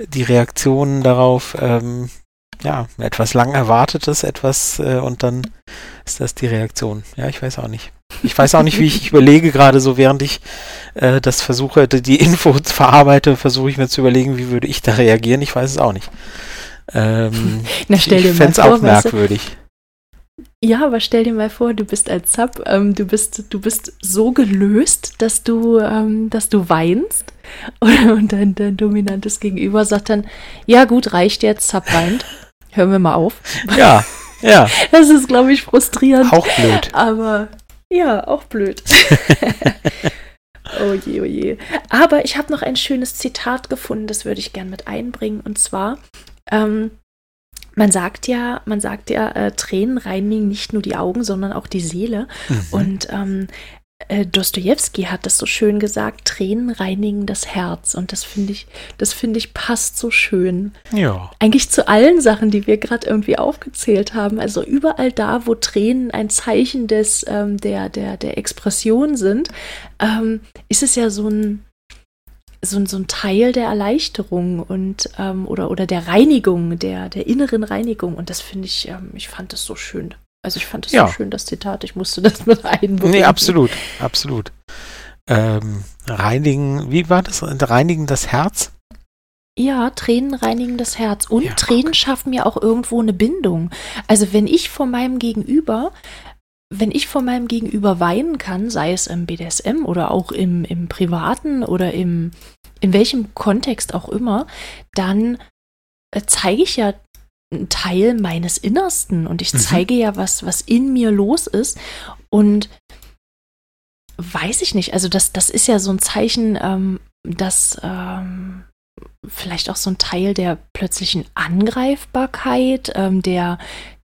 die Reaktionen darauf, ähm, ja, etwas lang Erwartetes, etwas, äh, und dann ist das die Reaktion. Ja, ich weiß auch nicht. Ich weiß auch nicht, wie ich, ich überlege gerade so, während ich äh, das versuche, die, Info verarbeite, versuche ich mir zu überlegen, wie würde ich da reagieren. Ich weiß es auch nicht. Ähm, na, stell dir ich fände es auch weißt du, merkwürdig. ja, aber stell dir mal vor, du bist als Sub, ähm, du bist, du bist so gelöst, dass du, ähm, dass du weinst und, und dein, dein dominantes Gegenüber sagt dann, ja gut, reicht jetzt, Sub weint, hören wir mal auf. Ja, ja, Das ist, glaube ich, frustrierend. auch blöd. Aber ja, auch blöd. oh je, oh je. Aber ich habe noch ein schönes Zitat gefunden, das würde ich gern mit einbringen. Und zwar, ähm, man sagt ja, man sagt ja, äh, Tränen reinigen nicht nur die Augen, sondern auch die Seele. Mhm. Und ähm, äh, Dostoevsky hat das so schön gesagt, Tränen reinigen das Herz. Und das finde ich, das finde ich passt so schön Ja, eigentlich zu allen Sachen, die wir gerade irgendwie aufgezählt haben. Also überall da, wo Tränen ein Zeichen des, ähm, der, der, der Expression sind, ähm, ist es ja so ein, so, ein- so ein Teil der Erleichterung und ähm, oder, oder der Reinigung, der, der inneren Reinigung. Und das finde ich, ähm, ich fand das so schön. Also ich fand das Ja. so schön, das Zitat. Ich musste das mit einbringen. nee, absolut, absolut. Ähm, reinigen, wie war das? Reinigen das Herz? Ja, Tränen reinigen das Herz. Und Ja, Tränen schaffen ja auch irgendwo eine Bindung. Also wenn ich vor meinem Gegenüber, wenn ich vor meinem Gegenüber weinen kann, sei es im BDSM oder auch im, im Privaten oder im, in welchem Kontext auch immer, dann äh, zeige ich ja einen Teil meines Innersten und ich Mhm. zeige ja was, was in mir los ist. Und weiß ich nicht, also das, das ist ja so ein Zeichen, ähm, dass ähm, vielleicht auch so ein Teil der plötzlichen Angreifbarkeit, ähm, der,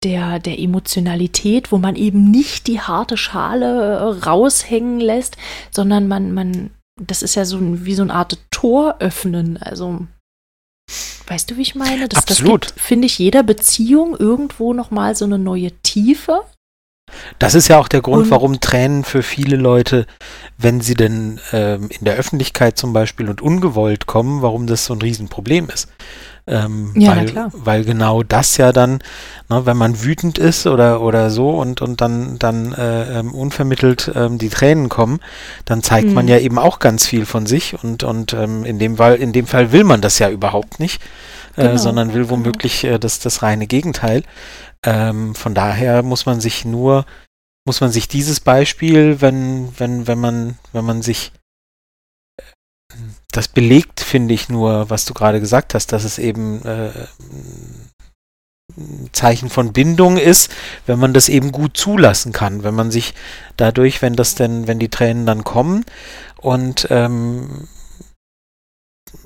der, der Emotionalität, wo man eben nicht die harte Schale äh, raushängen lässt, sondern man, man, das ist ja so ein, wie so eine Art Tor öffnen. Also, weißt du, wie ich meine? Das, Absolut. Finde ich, jeder Beziehung irgendwo nochmal so eine neue Tiefe. Das ist ja auch der Grund, Und- warum Tränen für viele Leute, wenn sie denn ähm, in der Öffentlichkeit zum Beispiel und ungewollt kommen, warum das so ein Riesenproblem ist. Ähm, Ja, na weil, klar. weil genau das ja dann, ne, wenn man wütend ist oder, oder so und, und dann, dann äh, ähm, unvermittelt ähm, die Tränen kommen, dann zeigt man Mhm. ja eben auch ganz viel von sich und, und ähm, in, dem Fall, in dem Fall will man das ja überhaupt nicht, äh, Genau, sondern will genau. womöglich äh, das, das reine Gegenteil. Ähm, von daher muss man sich nur, muss man sich dieses Beispiel, wenn, wenn, wenn man, wenn man sich das belegt, finde ich nur, was du gerade gesagt hast, dass es eben äh, ein Zeichen von Bindung ist, wenn man das eben gut zulassen kann, wenn man sich dadurch, wenn das denn, wenn die Tränen dann kommen. Und ähm,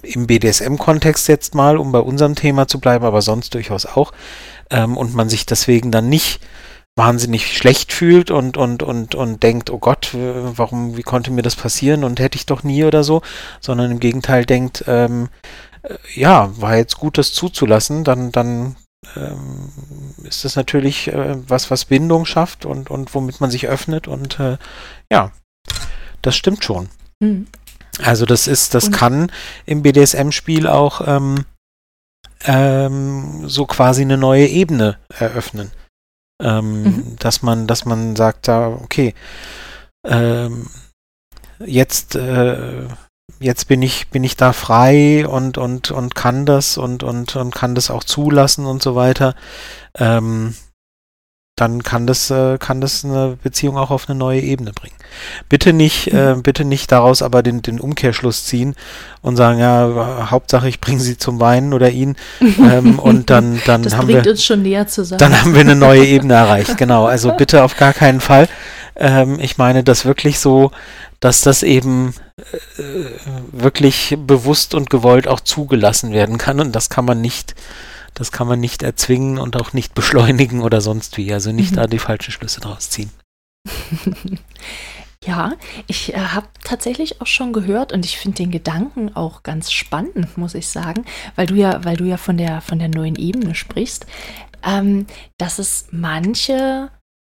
im BDSM-Kontext jetzt mal, um bei unserem Thema zu bleiben, aber sonst durchaus auch, ähm, und man sich deswegen dann nicht wahnsinnig schlecht fühlt und, und, und, und denkt, oh Gott, warum, wie konnte mir das passieren und hätte ich doch nie oder so, sondern im Gegenteil denkt, ähm, äh, ja, war jetzt gut, das zuzulassen, dann, dann ähm, ist das natürlich äh, was, was Bindung schafft und, und womit man sich öffnet und äh, ja, das stimmt schon. Mhm. Also das ist, das Und- kann im BDSM-Spiel auch ähm, ähm, so quasi eine neue Ebene eröffnen. Ähm, Mhm. Dass man, dass man sagt, da, okay, ähm, jetzt, äh, jetzt bin ich, bin ich da frei und, und, und kann das und, und, und kann das auch zulassen und so weiter. Ähm, dann kann das, äh, kann das eine Beziehung auch auf eine neue Ebene bringen. Bitte nicht, äh, Mhm. bitte nicht daraus aber den, den Umkehrschluss ziehen und sagen, ja, Hauptsache ich bringe sie zum Weinen oder ihn ähm, und dann, dann Das haben bringt wir, uns schon näher zusammen. dann haben wir eine neue Ebene erreicht. Genau, also bitte auf gar keinen Fall. Ähm, ich meine das wirklich so, dass das eben äh, wirklich bewusst und gewollt auch zugelassen werden kann und das kann man nicht, das kann man nicht erzwingen und auch nicht beschleunigen oder sonst wie. Also nicht Mhm. da die falschen Schlüsse draus ziehen. Ja, ich äh, habe tatsächlich auch schon gehört und ich finde den Gedanken auch ganz spannend, muss ich sagen, weil du ja, weil du ja von der von der neuen Ebene sprichst, ähm, dass es manche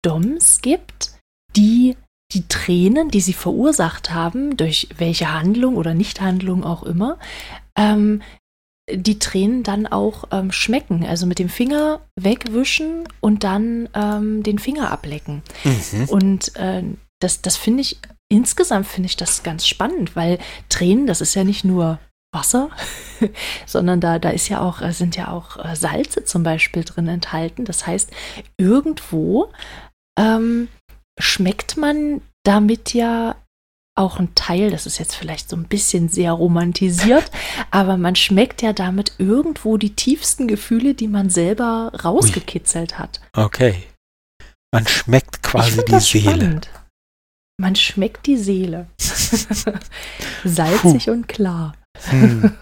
Doms gibt, die die Tränen, die sie verursacht haben, durch welche Handlung oder Nichthandlung auch immer, ähm, die Tränen dann auch ähm, schmecken. Also mit dem Finger wegwischen und dann ähm, den Finger ablecken. Mhm. Und äh, das, das finde ich, insgesamt finde ich das ganz spannend, weil Tränen, das ist ja nicht nur Wasser, sondern da, da ist ja auch, äh, sind ja auch äh, Salze zum Beispiel drin enthalten. Das heißt, irgendwo ähm, schmeckt man damit ja auch ein Teil, das ist jetzt vielleicht so ein bisschen sehr romantisiert, aber man schmeckt ja damit irgendwo die tiefsten Gefühle, die man selber rausgekitzelt hat. Okay. Man schmeckt quasi die das Seele. spannend. Man schmeckt die Seele. Salzig und klar. Hm.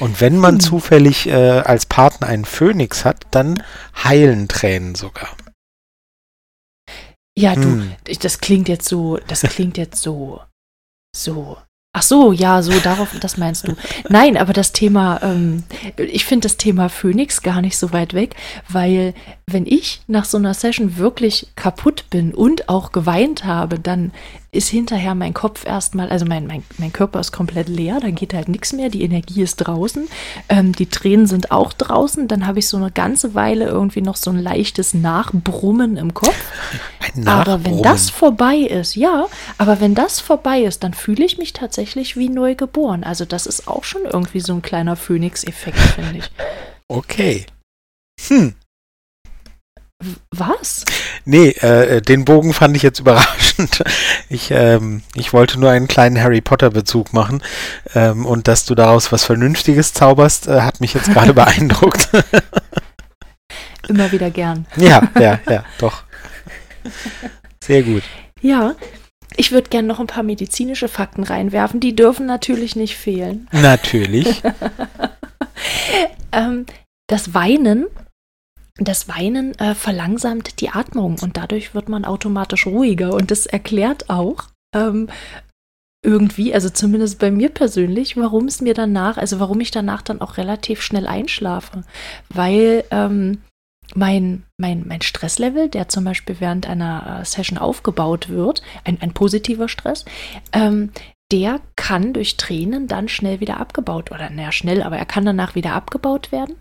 Und wenn man Hm. zufällig äh, als Partner einen Phönix hat, dann heilen Tränen sogar. Ja, du, Hm. das klingt jetzt so, das klingt jetzt so, so. Ach so, ja, so darauf, das meinst du. Nein, aber das Thema, ähm, ich finde das Thema Phoenix gar nicht so weit weg, weil wenn ich nach so einer Session wirklich kaputt bin und auch geweint habe, dann ist hinterher mein Kopf erstmal, also mein, mein, mein Körper ist komplett leer, da geht halt nichts mehr, die Energie ist draußen, ähm, die Tränen sind auch draußen, dann habe ich so eine ganze Weile irgendwie noch so ein leichtes Nachbrummen im Kopf. Ein Aber wenn Nachbrummen. das vorbei ist, ja, aber wenn das vorbei ist, dann fühle ich mich tatsächlich wie neu geboren. Also das ist auch schon irgendwie so ein kleiner Phönix-Effekt, finde ich. Okay. Hm. Was? Nee, äh, den Bogen fand ich jetzt überraschend. Ich, ähm, ich wollte nur einen kleinen Harry Potter-Bezug machen. Ähm, und dass du daraus was Vernünftiges zauberst, äh, hat mich jetzt gerade beeindruckt. Immer wieder gern. ja, ja, ja, doch. Sehr gut. Ja, ich würde gern noch ein paar medizinische Fakten reinwerfen. Die dürfen natürlich nicht fehlen. Natürlich. Ähm, das Weinen, das Weinen äh, verlangsamt die Atmung und dadurch wird man automatisch ruhiger. Und das erklärt auch ähm, irgendwie, also zumindest bei mir persönlich, warum es mir danach, also warum ich danach dann auch relativ schnell einschlafe. Weil ähm, mein, mein, mein Stresslevel, der zum Beispiel während einer äh, Session aufgebaut wird, ein, ein positiver Stress, ähm, der kann durch Tränen dann schnell wieder abgebaut oder naja, schnell, aber er kann danach wieder abgebaut werden.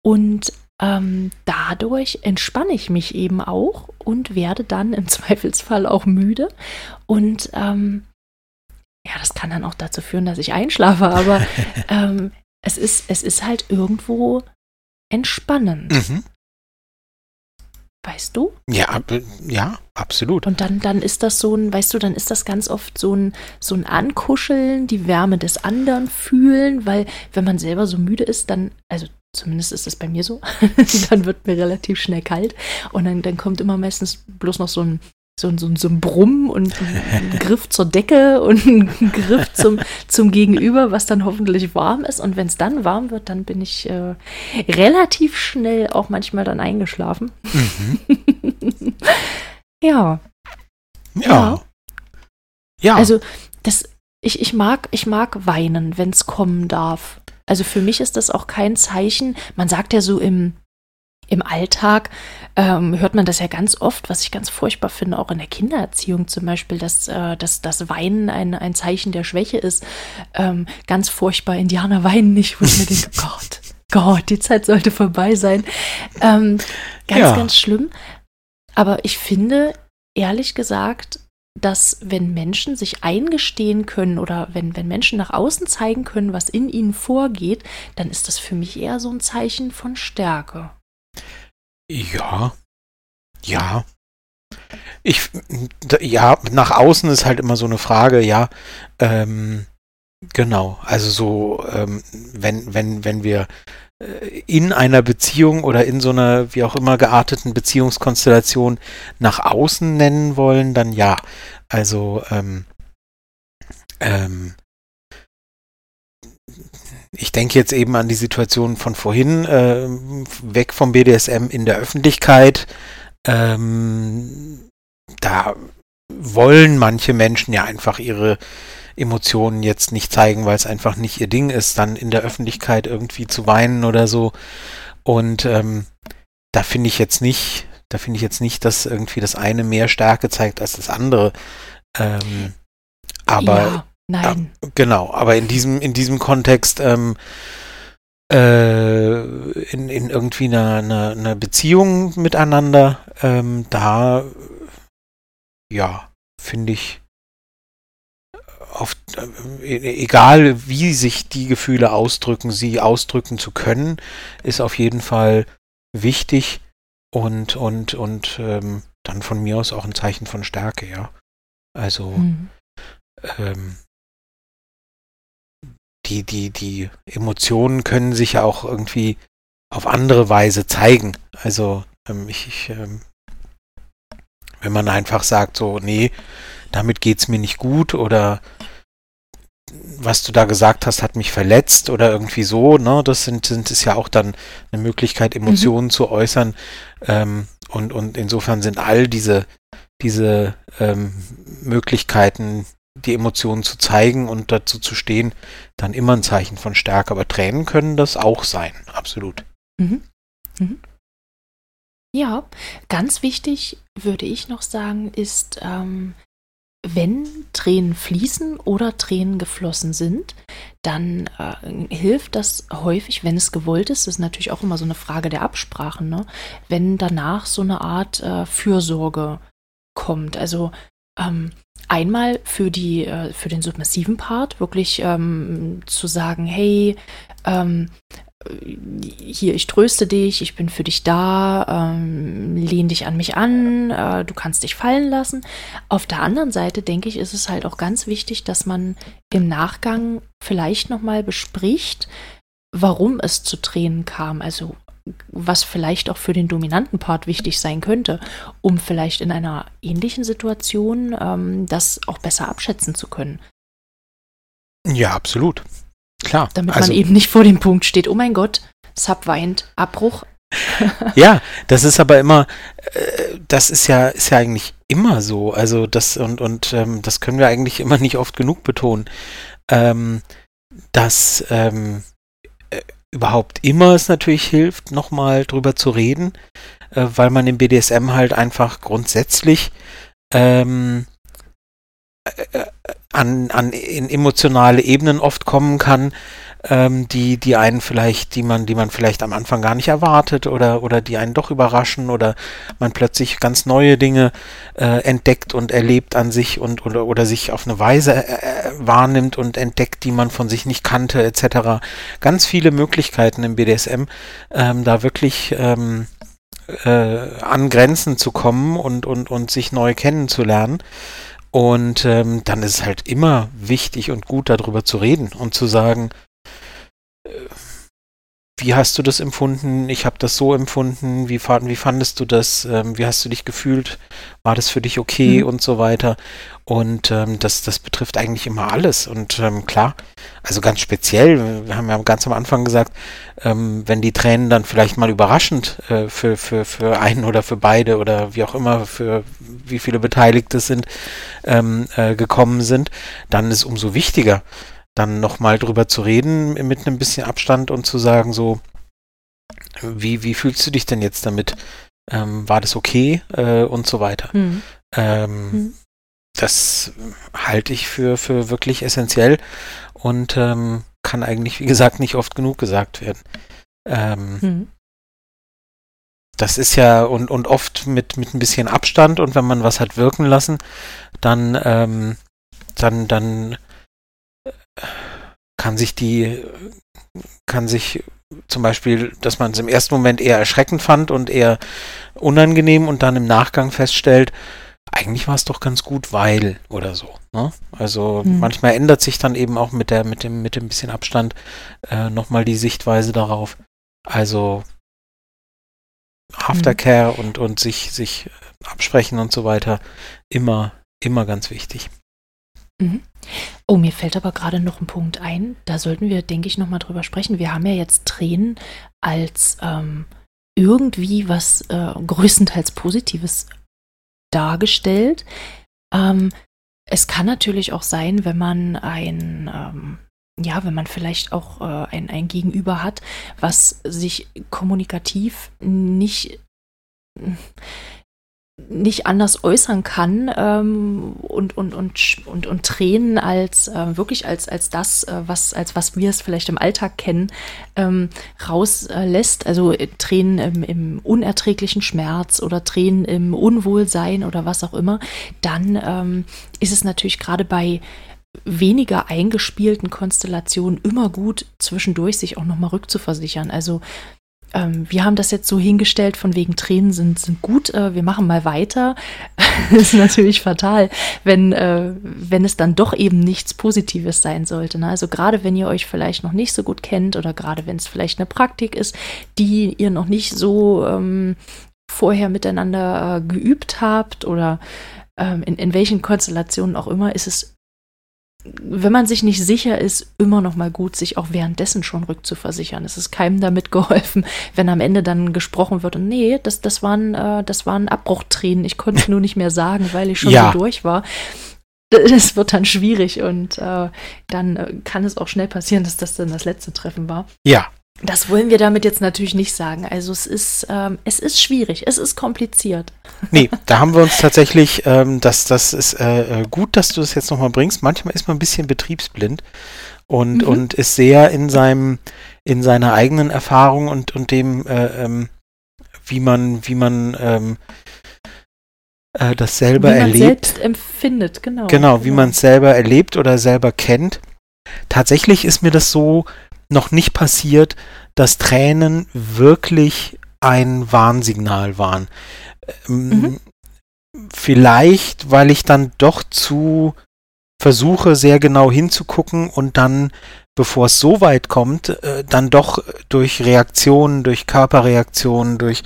Und ähm, dadurch entspanne ich mich eben auch und werde dann im Zweifelsfall auch müde. Und ähm, ja, das kann dann auch dazu führen, dass ich einschlafe, aber ähm, es, ist, es ist halt irgendwo entspannend, mhm. weißt du? Ja, ja, absolut. Und dann, dann ist das so ein, weißt du, dann ist das ganz oft so ein, so ein Ankuscheln, die Wärme des anderen fühlen, weil wenn man selber so müde ist, dann, also zumindest ist es bei mir so, dann wird mir relativ schnell kalt und dann, dann kommt immer meistens bloß noch so ein, so so so ein Brummen und ein Griff zur Decke und ein Griff zum, zum Gegenüber, was dann hoffentlich warm ist. Und wenn es dann warm wird, dann bin ich äh, relativ schnell auch manchmal dann eingeschlafen. Mhm. Ja. Ja. Ja. Also das, ich, ich mag, ich mag weinen, wenn es kommen darf. Also für mich ist das auch kein Zeichen. Man sagt ja so im, im Alltag, ähm, hört man das ja ganz oft, was ich ganz furchtbar finde, auch in der Kindererziehung zum Beispiel, dass, äh, dass das Weinen ein, ein Zeichen der Schwäche ist. Ähm, ganz furchtbar, Indianer weinen nicht, wo ich mir denke, Gott, Gott, die Zeit sollte vorbei sein. Ähm, ganz, Ja. ganz schlimm. Aber ich finde, ehrlich gesagt, dass wenn Menschen sich eingestehen können oder wenn, wenn Menschen nach außen zeigen können, was in ihnen vorgeht, dann ist das für mich eher so ein Zeichen von Stärke. ja. Ja. Ich, ja, nach außen ist halt immer so eine Frage, ja, ähm, genau, also so, ähm, wenn, wenn, wenn wir in einer Beziehung oder in so einer, wie auch immer, gearteten Beziehungskonstellation nach außen nennen wollen, dann ja. Also, ähm, ähm, ich denke jetzt eben an die Situation von vorhin, äh, weg vom BDSM in der Öffentlichkeit. Ähm, da wollen manche Menschen ja einfach ihre Emotionen jetzt nicht zeigen, weil es einfach nicht ihr Ding ist, dann in der Öffentlichkeit irgendwie zu weinen oder so. Und ähm, da finde ich jetzt nicht, da finde ich jetzt nicht, dass irgendwie das eine mehr Stärke zeigt als das andere. Ähm, aber ja, nein. Äh, genau, aber in diesem, in diesem Kontext ähm, äh, in, in irgendwie einer, einer, einer Beziehung miteinander, ähm, da ja, finde ich, auf, äh, egal wie sich die Gefühle ausdrücken, sie ausdrücken zu können, ist auf jeden Fall wichtig und, und, und ähm, dann von mir aus auch ein Zeichen von Stärke, ja. Also mhm. ähm, die, die, die Emotionen können sich ja auch irgendwie auf andere Weise zeigen. Also ähm, ich, ich ähm, wenn man einfach sagt, so, nee, damit geht's mir nicht gut oder was du da gesagt hast, hat mich verletzt oder irgendwie so, ne? Das sind, sind ist ja auch dann eine Möglichkeit, Emotionen mhm. zu äußern. Ähm, und, und insofern sind all diese, diese ähm, Möglichkeiten, die Emotionen zu zeigen und dazu zu stehen, dann immer ein Zeichen von Stärke. Aber Tränen können das auch sein, absolut. Mhm. Mhm. Ja, ganz wichtig würde ich noch sagen, ist, ähm, wenn Tränen fließen oder Tränen geflossen sind, dann äh, hilft das häufig, wenn es gewollt ist, das ist natürlich auch immer so eine Frage der Absprachen, ne? wenn danach so eine Art äh, Fürsorge kommt. Also ähm, einmal für die, äh, für den submissiven Part wirklich ähm, zu sagen, hey, ähm, hier, ich tröste dich, ich bin für dich da, ähm, lehn dich an mich an, äh, du kannst dich fallen lassen. Auf der anderen Seite denke ich, ist es halt auch ganz wichtig, dass man im Nachgang vielleicht nochmal bespricht, warum es zu Tränen kam. Also was vielleicht auch für den dominanten Part wichtig sein könnte, um vielleicht in einer ähnlichen Situation ähm, das auch besser abschätzen zu können. Ja, absolut. Klar. Damit also, man eben nicht vor dem Punkt steht, oh mein Gott, Sub weint, Abbruch. ja, das ist aber immer, äh, das ist ja, ist ja eigentlich immer so. Also das und, und ähm, das können wir eigentlich immer nicht oft genug betonen. Ähm, dass ähm, äh, überhaupt immer es natürlich hilft, nochmal drüber zu reden, äh, weil man im BDSM halt einfach grundsätzlich ähm, äh, an, an in emotionale Ebenen oft kommen kann, ähm, die, die einen vielleicht, die man, die man vielleicht am Anfang gar nicht erwartet oder, oder die einen doch überraschen oder man plötzlich ganz neue Dinge äh, entdeckt und erlebt an sich und oder, oder sich auf eine Weise äh, äh wahrnimmt und entdeckt, die man von sich nicht kannte, etc. Ganz viele Möglichkeiten im BDSM, ähm, da wirklich ähm, äh, an Grenzen zu kommen und, und, und sich neu kennenzulernen. Und ähm, dann ist es halt immer wichtig und gut, darüber zu reden und zu sagen, äh, wie hast du das empfunden? Ich habe das so empfunden. Wie, wie fandest du das? Ähm, wie hast du dich gefühlt? War das für dich okay mhm. und so weiter? Und ähm, das, das betrifft eigentlich immer alles. Und ähm, klar, also ganz speziell, wir haben ja ganz am Anfang gesagt, ähm, wenn die Tränen dann vielleicht mal überraschend äh, für, für, für einen oder für beide oder wie auch immer, für wie viele Beteiligte sind, ähm, äh, gekommen sind, dann ist umso wichtiger, dann nochmal drüber zu reden mit einem bisschen Abstand und zu sagen, so, wie, wie fühlst du dich denn jetzt damit? Ähm, war das okay? Äh, und so weiter. Mhm. Ähm, mhm. Das halte ich für, für wirklich essentiell und ähm, kann eigentlich, wie gesagt, nicht oft genug gesagt werden. Mhm das ist ja und, und oft mit, mit ein bisschen Abstand und wenn man was hat wirken lassen, dann, ähm, dann, dann kann sich die, kann sich zum Beispiel, dass man es im ersten Moment eher erschreckend fand und eher unangenehm und dann im Nachgang feststellt, eigentlich war es doch ganz gut, weil oder so. Ne? Also hm. manchmal ändert sich dann eben auch mit der, mit dem, mit dem bisschen Abstand äh, nochmal die Sichtweise darauf. Also Aftercare hm. und, und sich, sich absprechen und so weiter immer, immer ganz wichtig. Mhm. Oh, mir fällt aber gerade noch ein Punkt ein. Da sollten wir, denke ich, nochmal drüber sprechen. Wir haben ja jetzt Tränen als ähm, irgendwie was äh, größtenteils Positives dargestellt. Ähm, es kann natürlich auch sein, wenn man ein, ähm, ja, wenn man vielleicht auch äh, ein, ein Gegenüber hat, was sich kommunikativ nicht nicht anders äußern kann ähm, und, und, und, und, und Tränen als äh, wirklich als, als das, äh, was, als was wir es vielleicht im Alltag kennen, ähm, rauslässt. also äh, Tränen im, im, unerträglichen Schmerz oder Tränen im Unwohlsein oder was auch immer, dann ähm, ist es natürlich gerade bei weniger eingespielten Konstellationen immer gut, zwischendurch sich auch nochmal rückzuversichern. Also ähm, wir haben das jetzt so hingestellt, von wegen Tränen sind, sind gut, äh, wir machen mal weiter. das ist natürlich fatal, wenn, äh, wenn es dann doch eben nichts Positives sein sollte. Ne? Also gerade wenn ihr euch vielleicht noch nicht so gut kennt oder gerade wenn es vielleicht eine Praktik ist, die ihr noch nicht so ähm, vorher miteinander äh, geübt habt oder ähm, in, in welchen Konstellationen auch immer, ist es wenn man sich nicht sicher ist, immer noch mal gut, sich auch währenddessen schon rückzuversichern. Es ist keinem damit geholfen, wenn am Ende dann gesprochen wird und nee, das, das, waren, äh, das waren Abbruchtränen. Ich konnte es nur nicht mehr sagen, weil ich schon ja. so durch war. Das wird dann schwierig und äh, dann äh, kann es auch schnell passieren, dass das dann das letzte Treffen war. Ja, das wollen wir damit jetzt natürlich nicht sagen. Also es ist, ähm, es ist schwierig, es ist kompliziert. Nee, da haben wir uns tatsächlich, ähm, das, das ist äh, äh, gut, dass du das jetzt nochmal bringst. Manchmal ist man ein bisschen betriebsblind und, mhm. und ist sehr in seinem, in seiner eigenen Erfahrung und, und dem, äh, ähm, wie man, wie man ähm, äh, das selber wie man erlebt. selbst empfindet, genau. Genau, wie genau. man es selber erlebt oder selber kennt. Tatsächlich ist mir das so noch nicht passiert, dass Tränen wirklich ein Warnsignal waren. Ähm, mhm. Vielleicht, weil ich dann doch zu versuche, sehr genau hinzugucken und dann, bevor es so weit kommt, äh, dann doch durch Reaktionen, durch Körperreaktionen, durch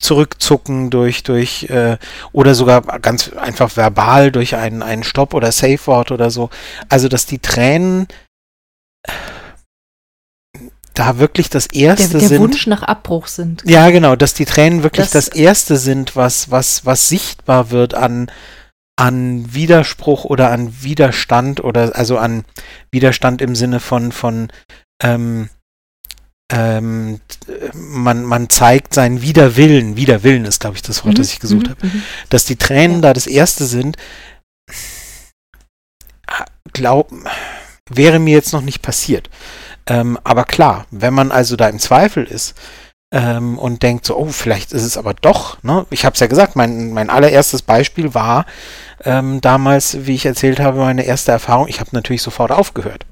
Zurückzucken, durch, durch, äh, oder sogar ganz einfach verbal durch einen, einen Stopp oder Safe-Wort oder so. Also, dass die Tränen da wirklich das erste der, der sind. Wunsch nach Abbruch sind. Ja, genau, dass die Tränen wirklich das, das erste sind, was, was, was sichtbar wird an, an Widerspruch oder an Widerstand oder also an Widerstand im Sinne von, von ähm, ähm, man, man zeigt seinen Widerwillen. Widerwillen ist, glaube ich, das Wort, mhm, das ich gesucht mhm, habe. Mhm. Dass die Tränen ja. da das erste sind, glaub, wäre mir jetzt noch nicht passiert. Ähm, aber klar, wenn man also da im Zweifel ist ähm, und denkt so, oh, vielleicht ist es aber doch, ne? Ich habe es ja gesagt, mein, mein allererstes Beispiel war ähm, damals, wie ich erzählt habe, meine erste Erfahrung, ich habe natürlich sofort aufgehört.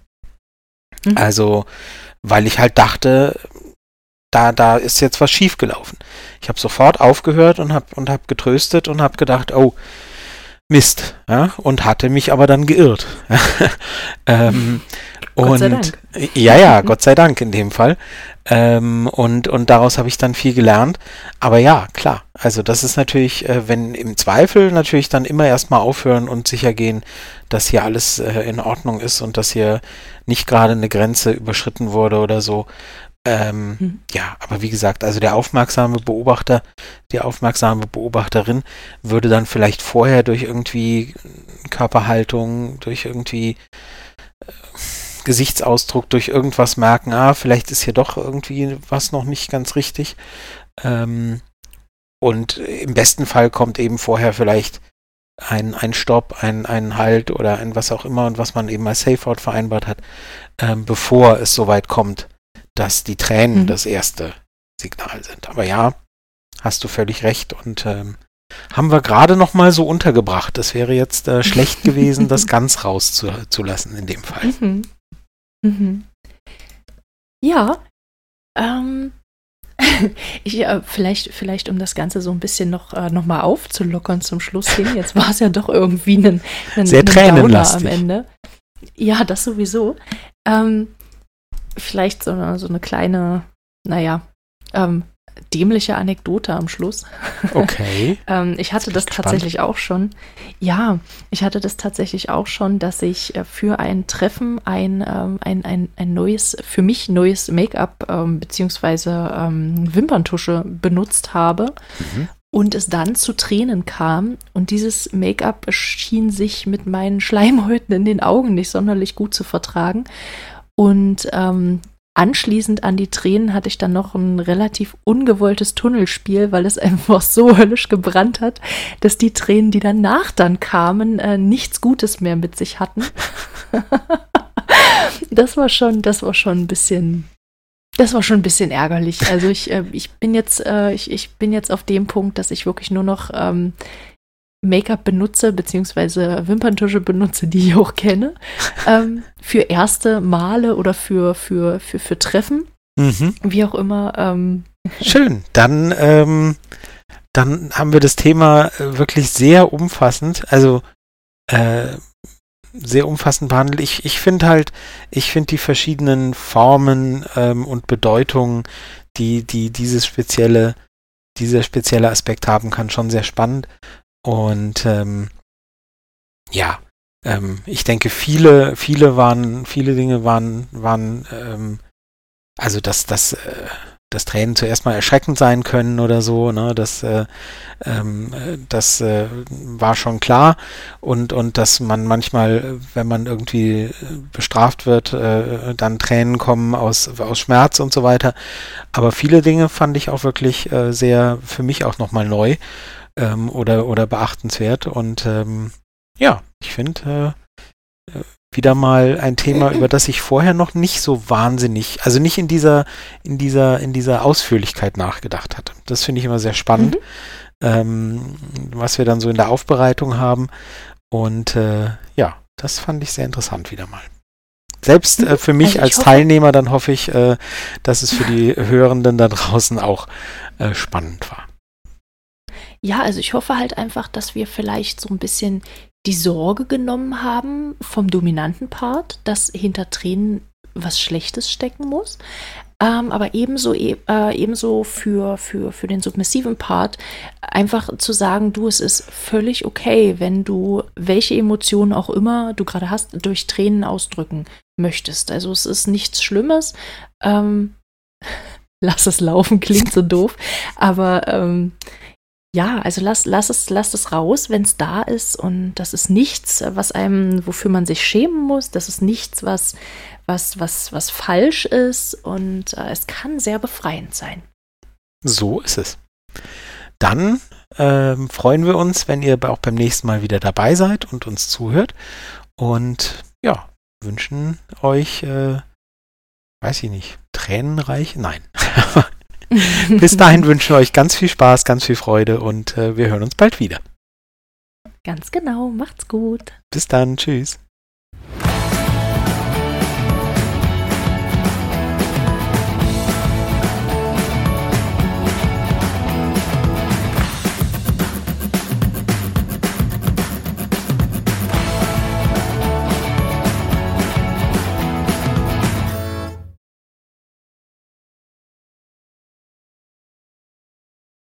Mhm. Also, weil ich halt dachte, da, da ist jetzt was schiefgelaufen. Ich habe sofort aufgehört und habe und hab getröstet und habe gedacht, oh, Mist, ja, und hatte mich aber dann geirrt. ähm, Gott sei Dank. Ja, ja, Gott sei Dank in dem Fall. Ähm, und, und daraus habe ich dann viel gelernt. Aber ja, klar. Also das ist natürlich, äh, wenn im Zweifel natürlich dann immer erstmal aufhören und sicher gehen, dass hier alles äh, in Ordnung ist und dass hier nicht gerade eine Grenze überschritten wurde oder so. Ähm, hm. Ja, aber wie gesagt, also der aufmerksame Beobachter, die aufmerksame Beobachterin würde dann vielleicht vorher durch irgendwie Körperhaltung, durch irgendwie äh, Gesichtsausdruck durch irgendwas merken, ah, vielleicht ist hier doch irgendwie was noch nicht ganz richtig. Ähm, und im besten Fall kommt eben vorher vielleicht ein, ein Stopp, ein, ein Halt oder ein was auch immer und was man eben als Safeout vereinbart hat, ähm, bevor es soweit kommt, dass die Tränen mhm. das erste Signal sind. Aber ja, hast du völlig recht und ähm, haben wir gerade noch mal so untergebracht. Es wäre jetzt äh, schlecht gewesen, das ganz rauszulassen in dem Fall. Mhm. Mhm. Ja, Ähm, ich, äh, vielleicht, vielleicht, um das Ganze so ein bisschen noch, äh, noch mal aufzulockern zum Schluss hin. Jetzt war es ja doch irgendwie ein, ein, Sehr ein Downer am Ende. Ja, das sowieso. Ähm, vielleicht so eine, so eine kleine, naja, ähm, dämliche Anekdote am Schluss. Okay. ähm, ich hatte das gespannt. tatsächlich auch schon. Ja, ich hatte das tatsächlich auch schon, dass ich äh, für ein Treffen ein, ähm, ein, ein, ein neues, für mich neues Make-up ähm, beziehungsweise ähm, Wimperntusche benutzt habe. Mhm. Und es dann zu Tränen kam und dieses Make-up schien sich mit meinen Schleimhäuten in den Augen nicht sonderlich gut zu vertragen. Und ähm, Anschließend an die Tränen hatte ich dann noch ein relativ ungewolltes Tunnelspiel, weil es einfach so höllisch gebrannt hat, dass die Tränen, die danach dann kamen, äh, nichts Gutes mehr mit sich hatten. das war schon, das war schon ein bisschen, das war schon ein bisschen ärgerlich. Also ich, äh, ich bin jetzt, äh, ich, ich bin jetzt auf dem Punkt, dass ich wirklich nur noch ähm, Make-up benutze, beziehungsweise Wimperntusche benutze, die ich auch kenne, ähm, für erste Male oder für, für, für, für Treffen. Mhm. Wie auch immer. Ähm. Schön. Dann, ähm, dann haben wir das Thema äh, wirklich sehr umfassend, also äh, sehr umfassend behandelt. Ich, ich finde halt, ich finde die verschiedenen Formen ähm, und Bedeutungen, die, die dieses spezielle, dieser spezielle Aspekt haben kann, schon sehr spannend. Und ähm, ja, ähm, ich denke, viele, viele waren, viele Dinge waren, waren, ähm, also dass, dass, äh, dass Tränen zuerst mal erschreckend sein können oder so, ne, das, äh, ähm, das äh, war schon klar und, und dass man manchmal, wenn man irgendwie bestraft wird, äh, dann Tränen kommen aus, aus Schmerz und so weiter. Aber viele Dinge fand ich auch wirklich äh, sehr, für mich auch nochmal neu ähm, oder, oder beachtenswert. Und ähm, ja, ich finde äh, äh, wieder mal ein Thema, über das ich vorher noch nicht so wahnsinnig, also nicht in dieser, in dieser, in dieser Ausführlichkeit nachgedacht hatte. Das finde ich immer sehr spannend, mhm. ähm, was wir dann so in der Aufbereitung haben. Und äh, ja, das fand ich sehr interessant wieder mal. Selbst äh, für mich also als Teilnehmer, dann hoffe ich, äh, dass es für die Hörenden da draußen auch äh, spannend war. Ja, also ich hoffe halt einfach, dass wir vielleicht so ein bisschen die Sorge genommen haben vom dominanten Part, dass hinter Tränen was Schlechtes stecken muss. Ähm, aber ebenso, e äh, ebenso für, für, für den submissiven Part einfach zu sagen, du, es ist völlig okay, wenn du welche Emotionen auch immer du gerade hast, durch Tränen ausdrücken möchtest. Also es ist nichts Schlimmes. Ähm, lass es laufen, klingt so doof. Aber ähm, ja, also lass, lass, es, lass es raus, wenn es da ist. Und das ist nichts, was einem, wofür man sich schämen muss. Das ist nichts, was, was, was, was falsch ist. Und äh, es kann sehr befreiend sein. So ist es. Dann ähm, freuen wir uns, wenn ihr auch beim nächsten Mal wieder dabei seid und uns zuhört. Und ja, wünschen euch, äh, weiß ich nicht, tränenreich? Nein. Bis dahin wünschen wir euch ganz viel Spaß, ganz viel Freude und äh, wir hören uns bald wieder. Ganz genau, macht's gut. Bis dann, tschüss.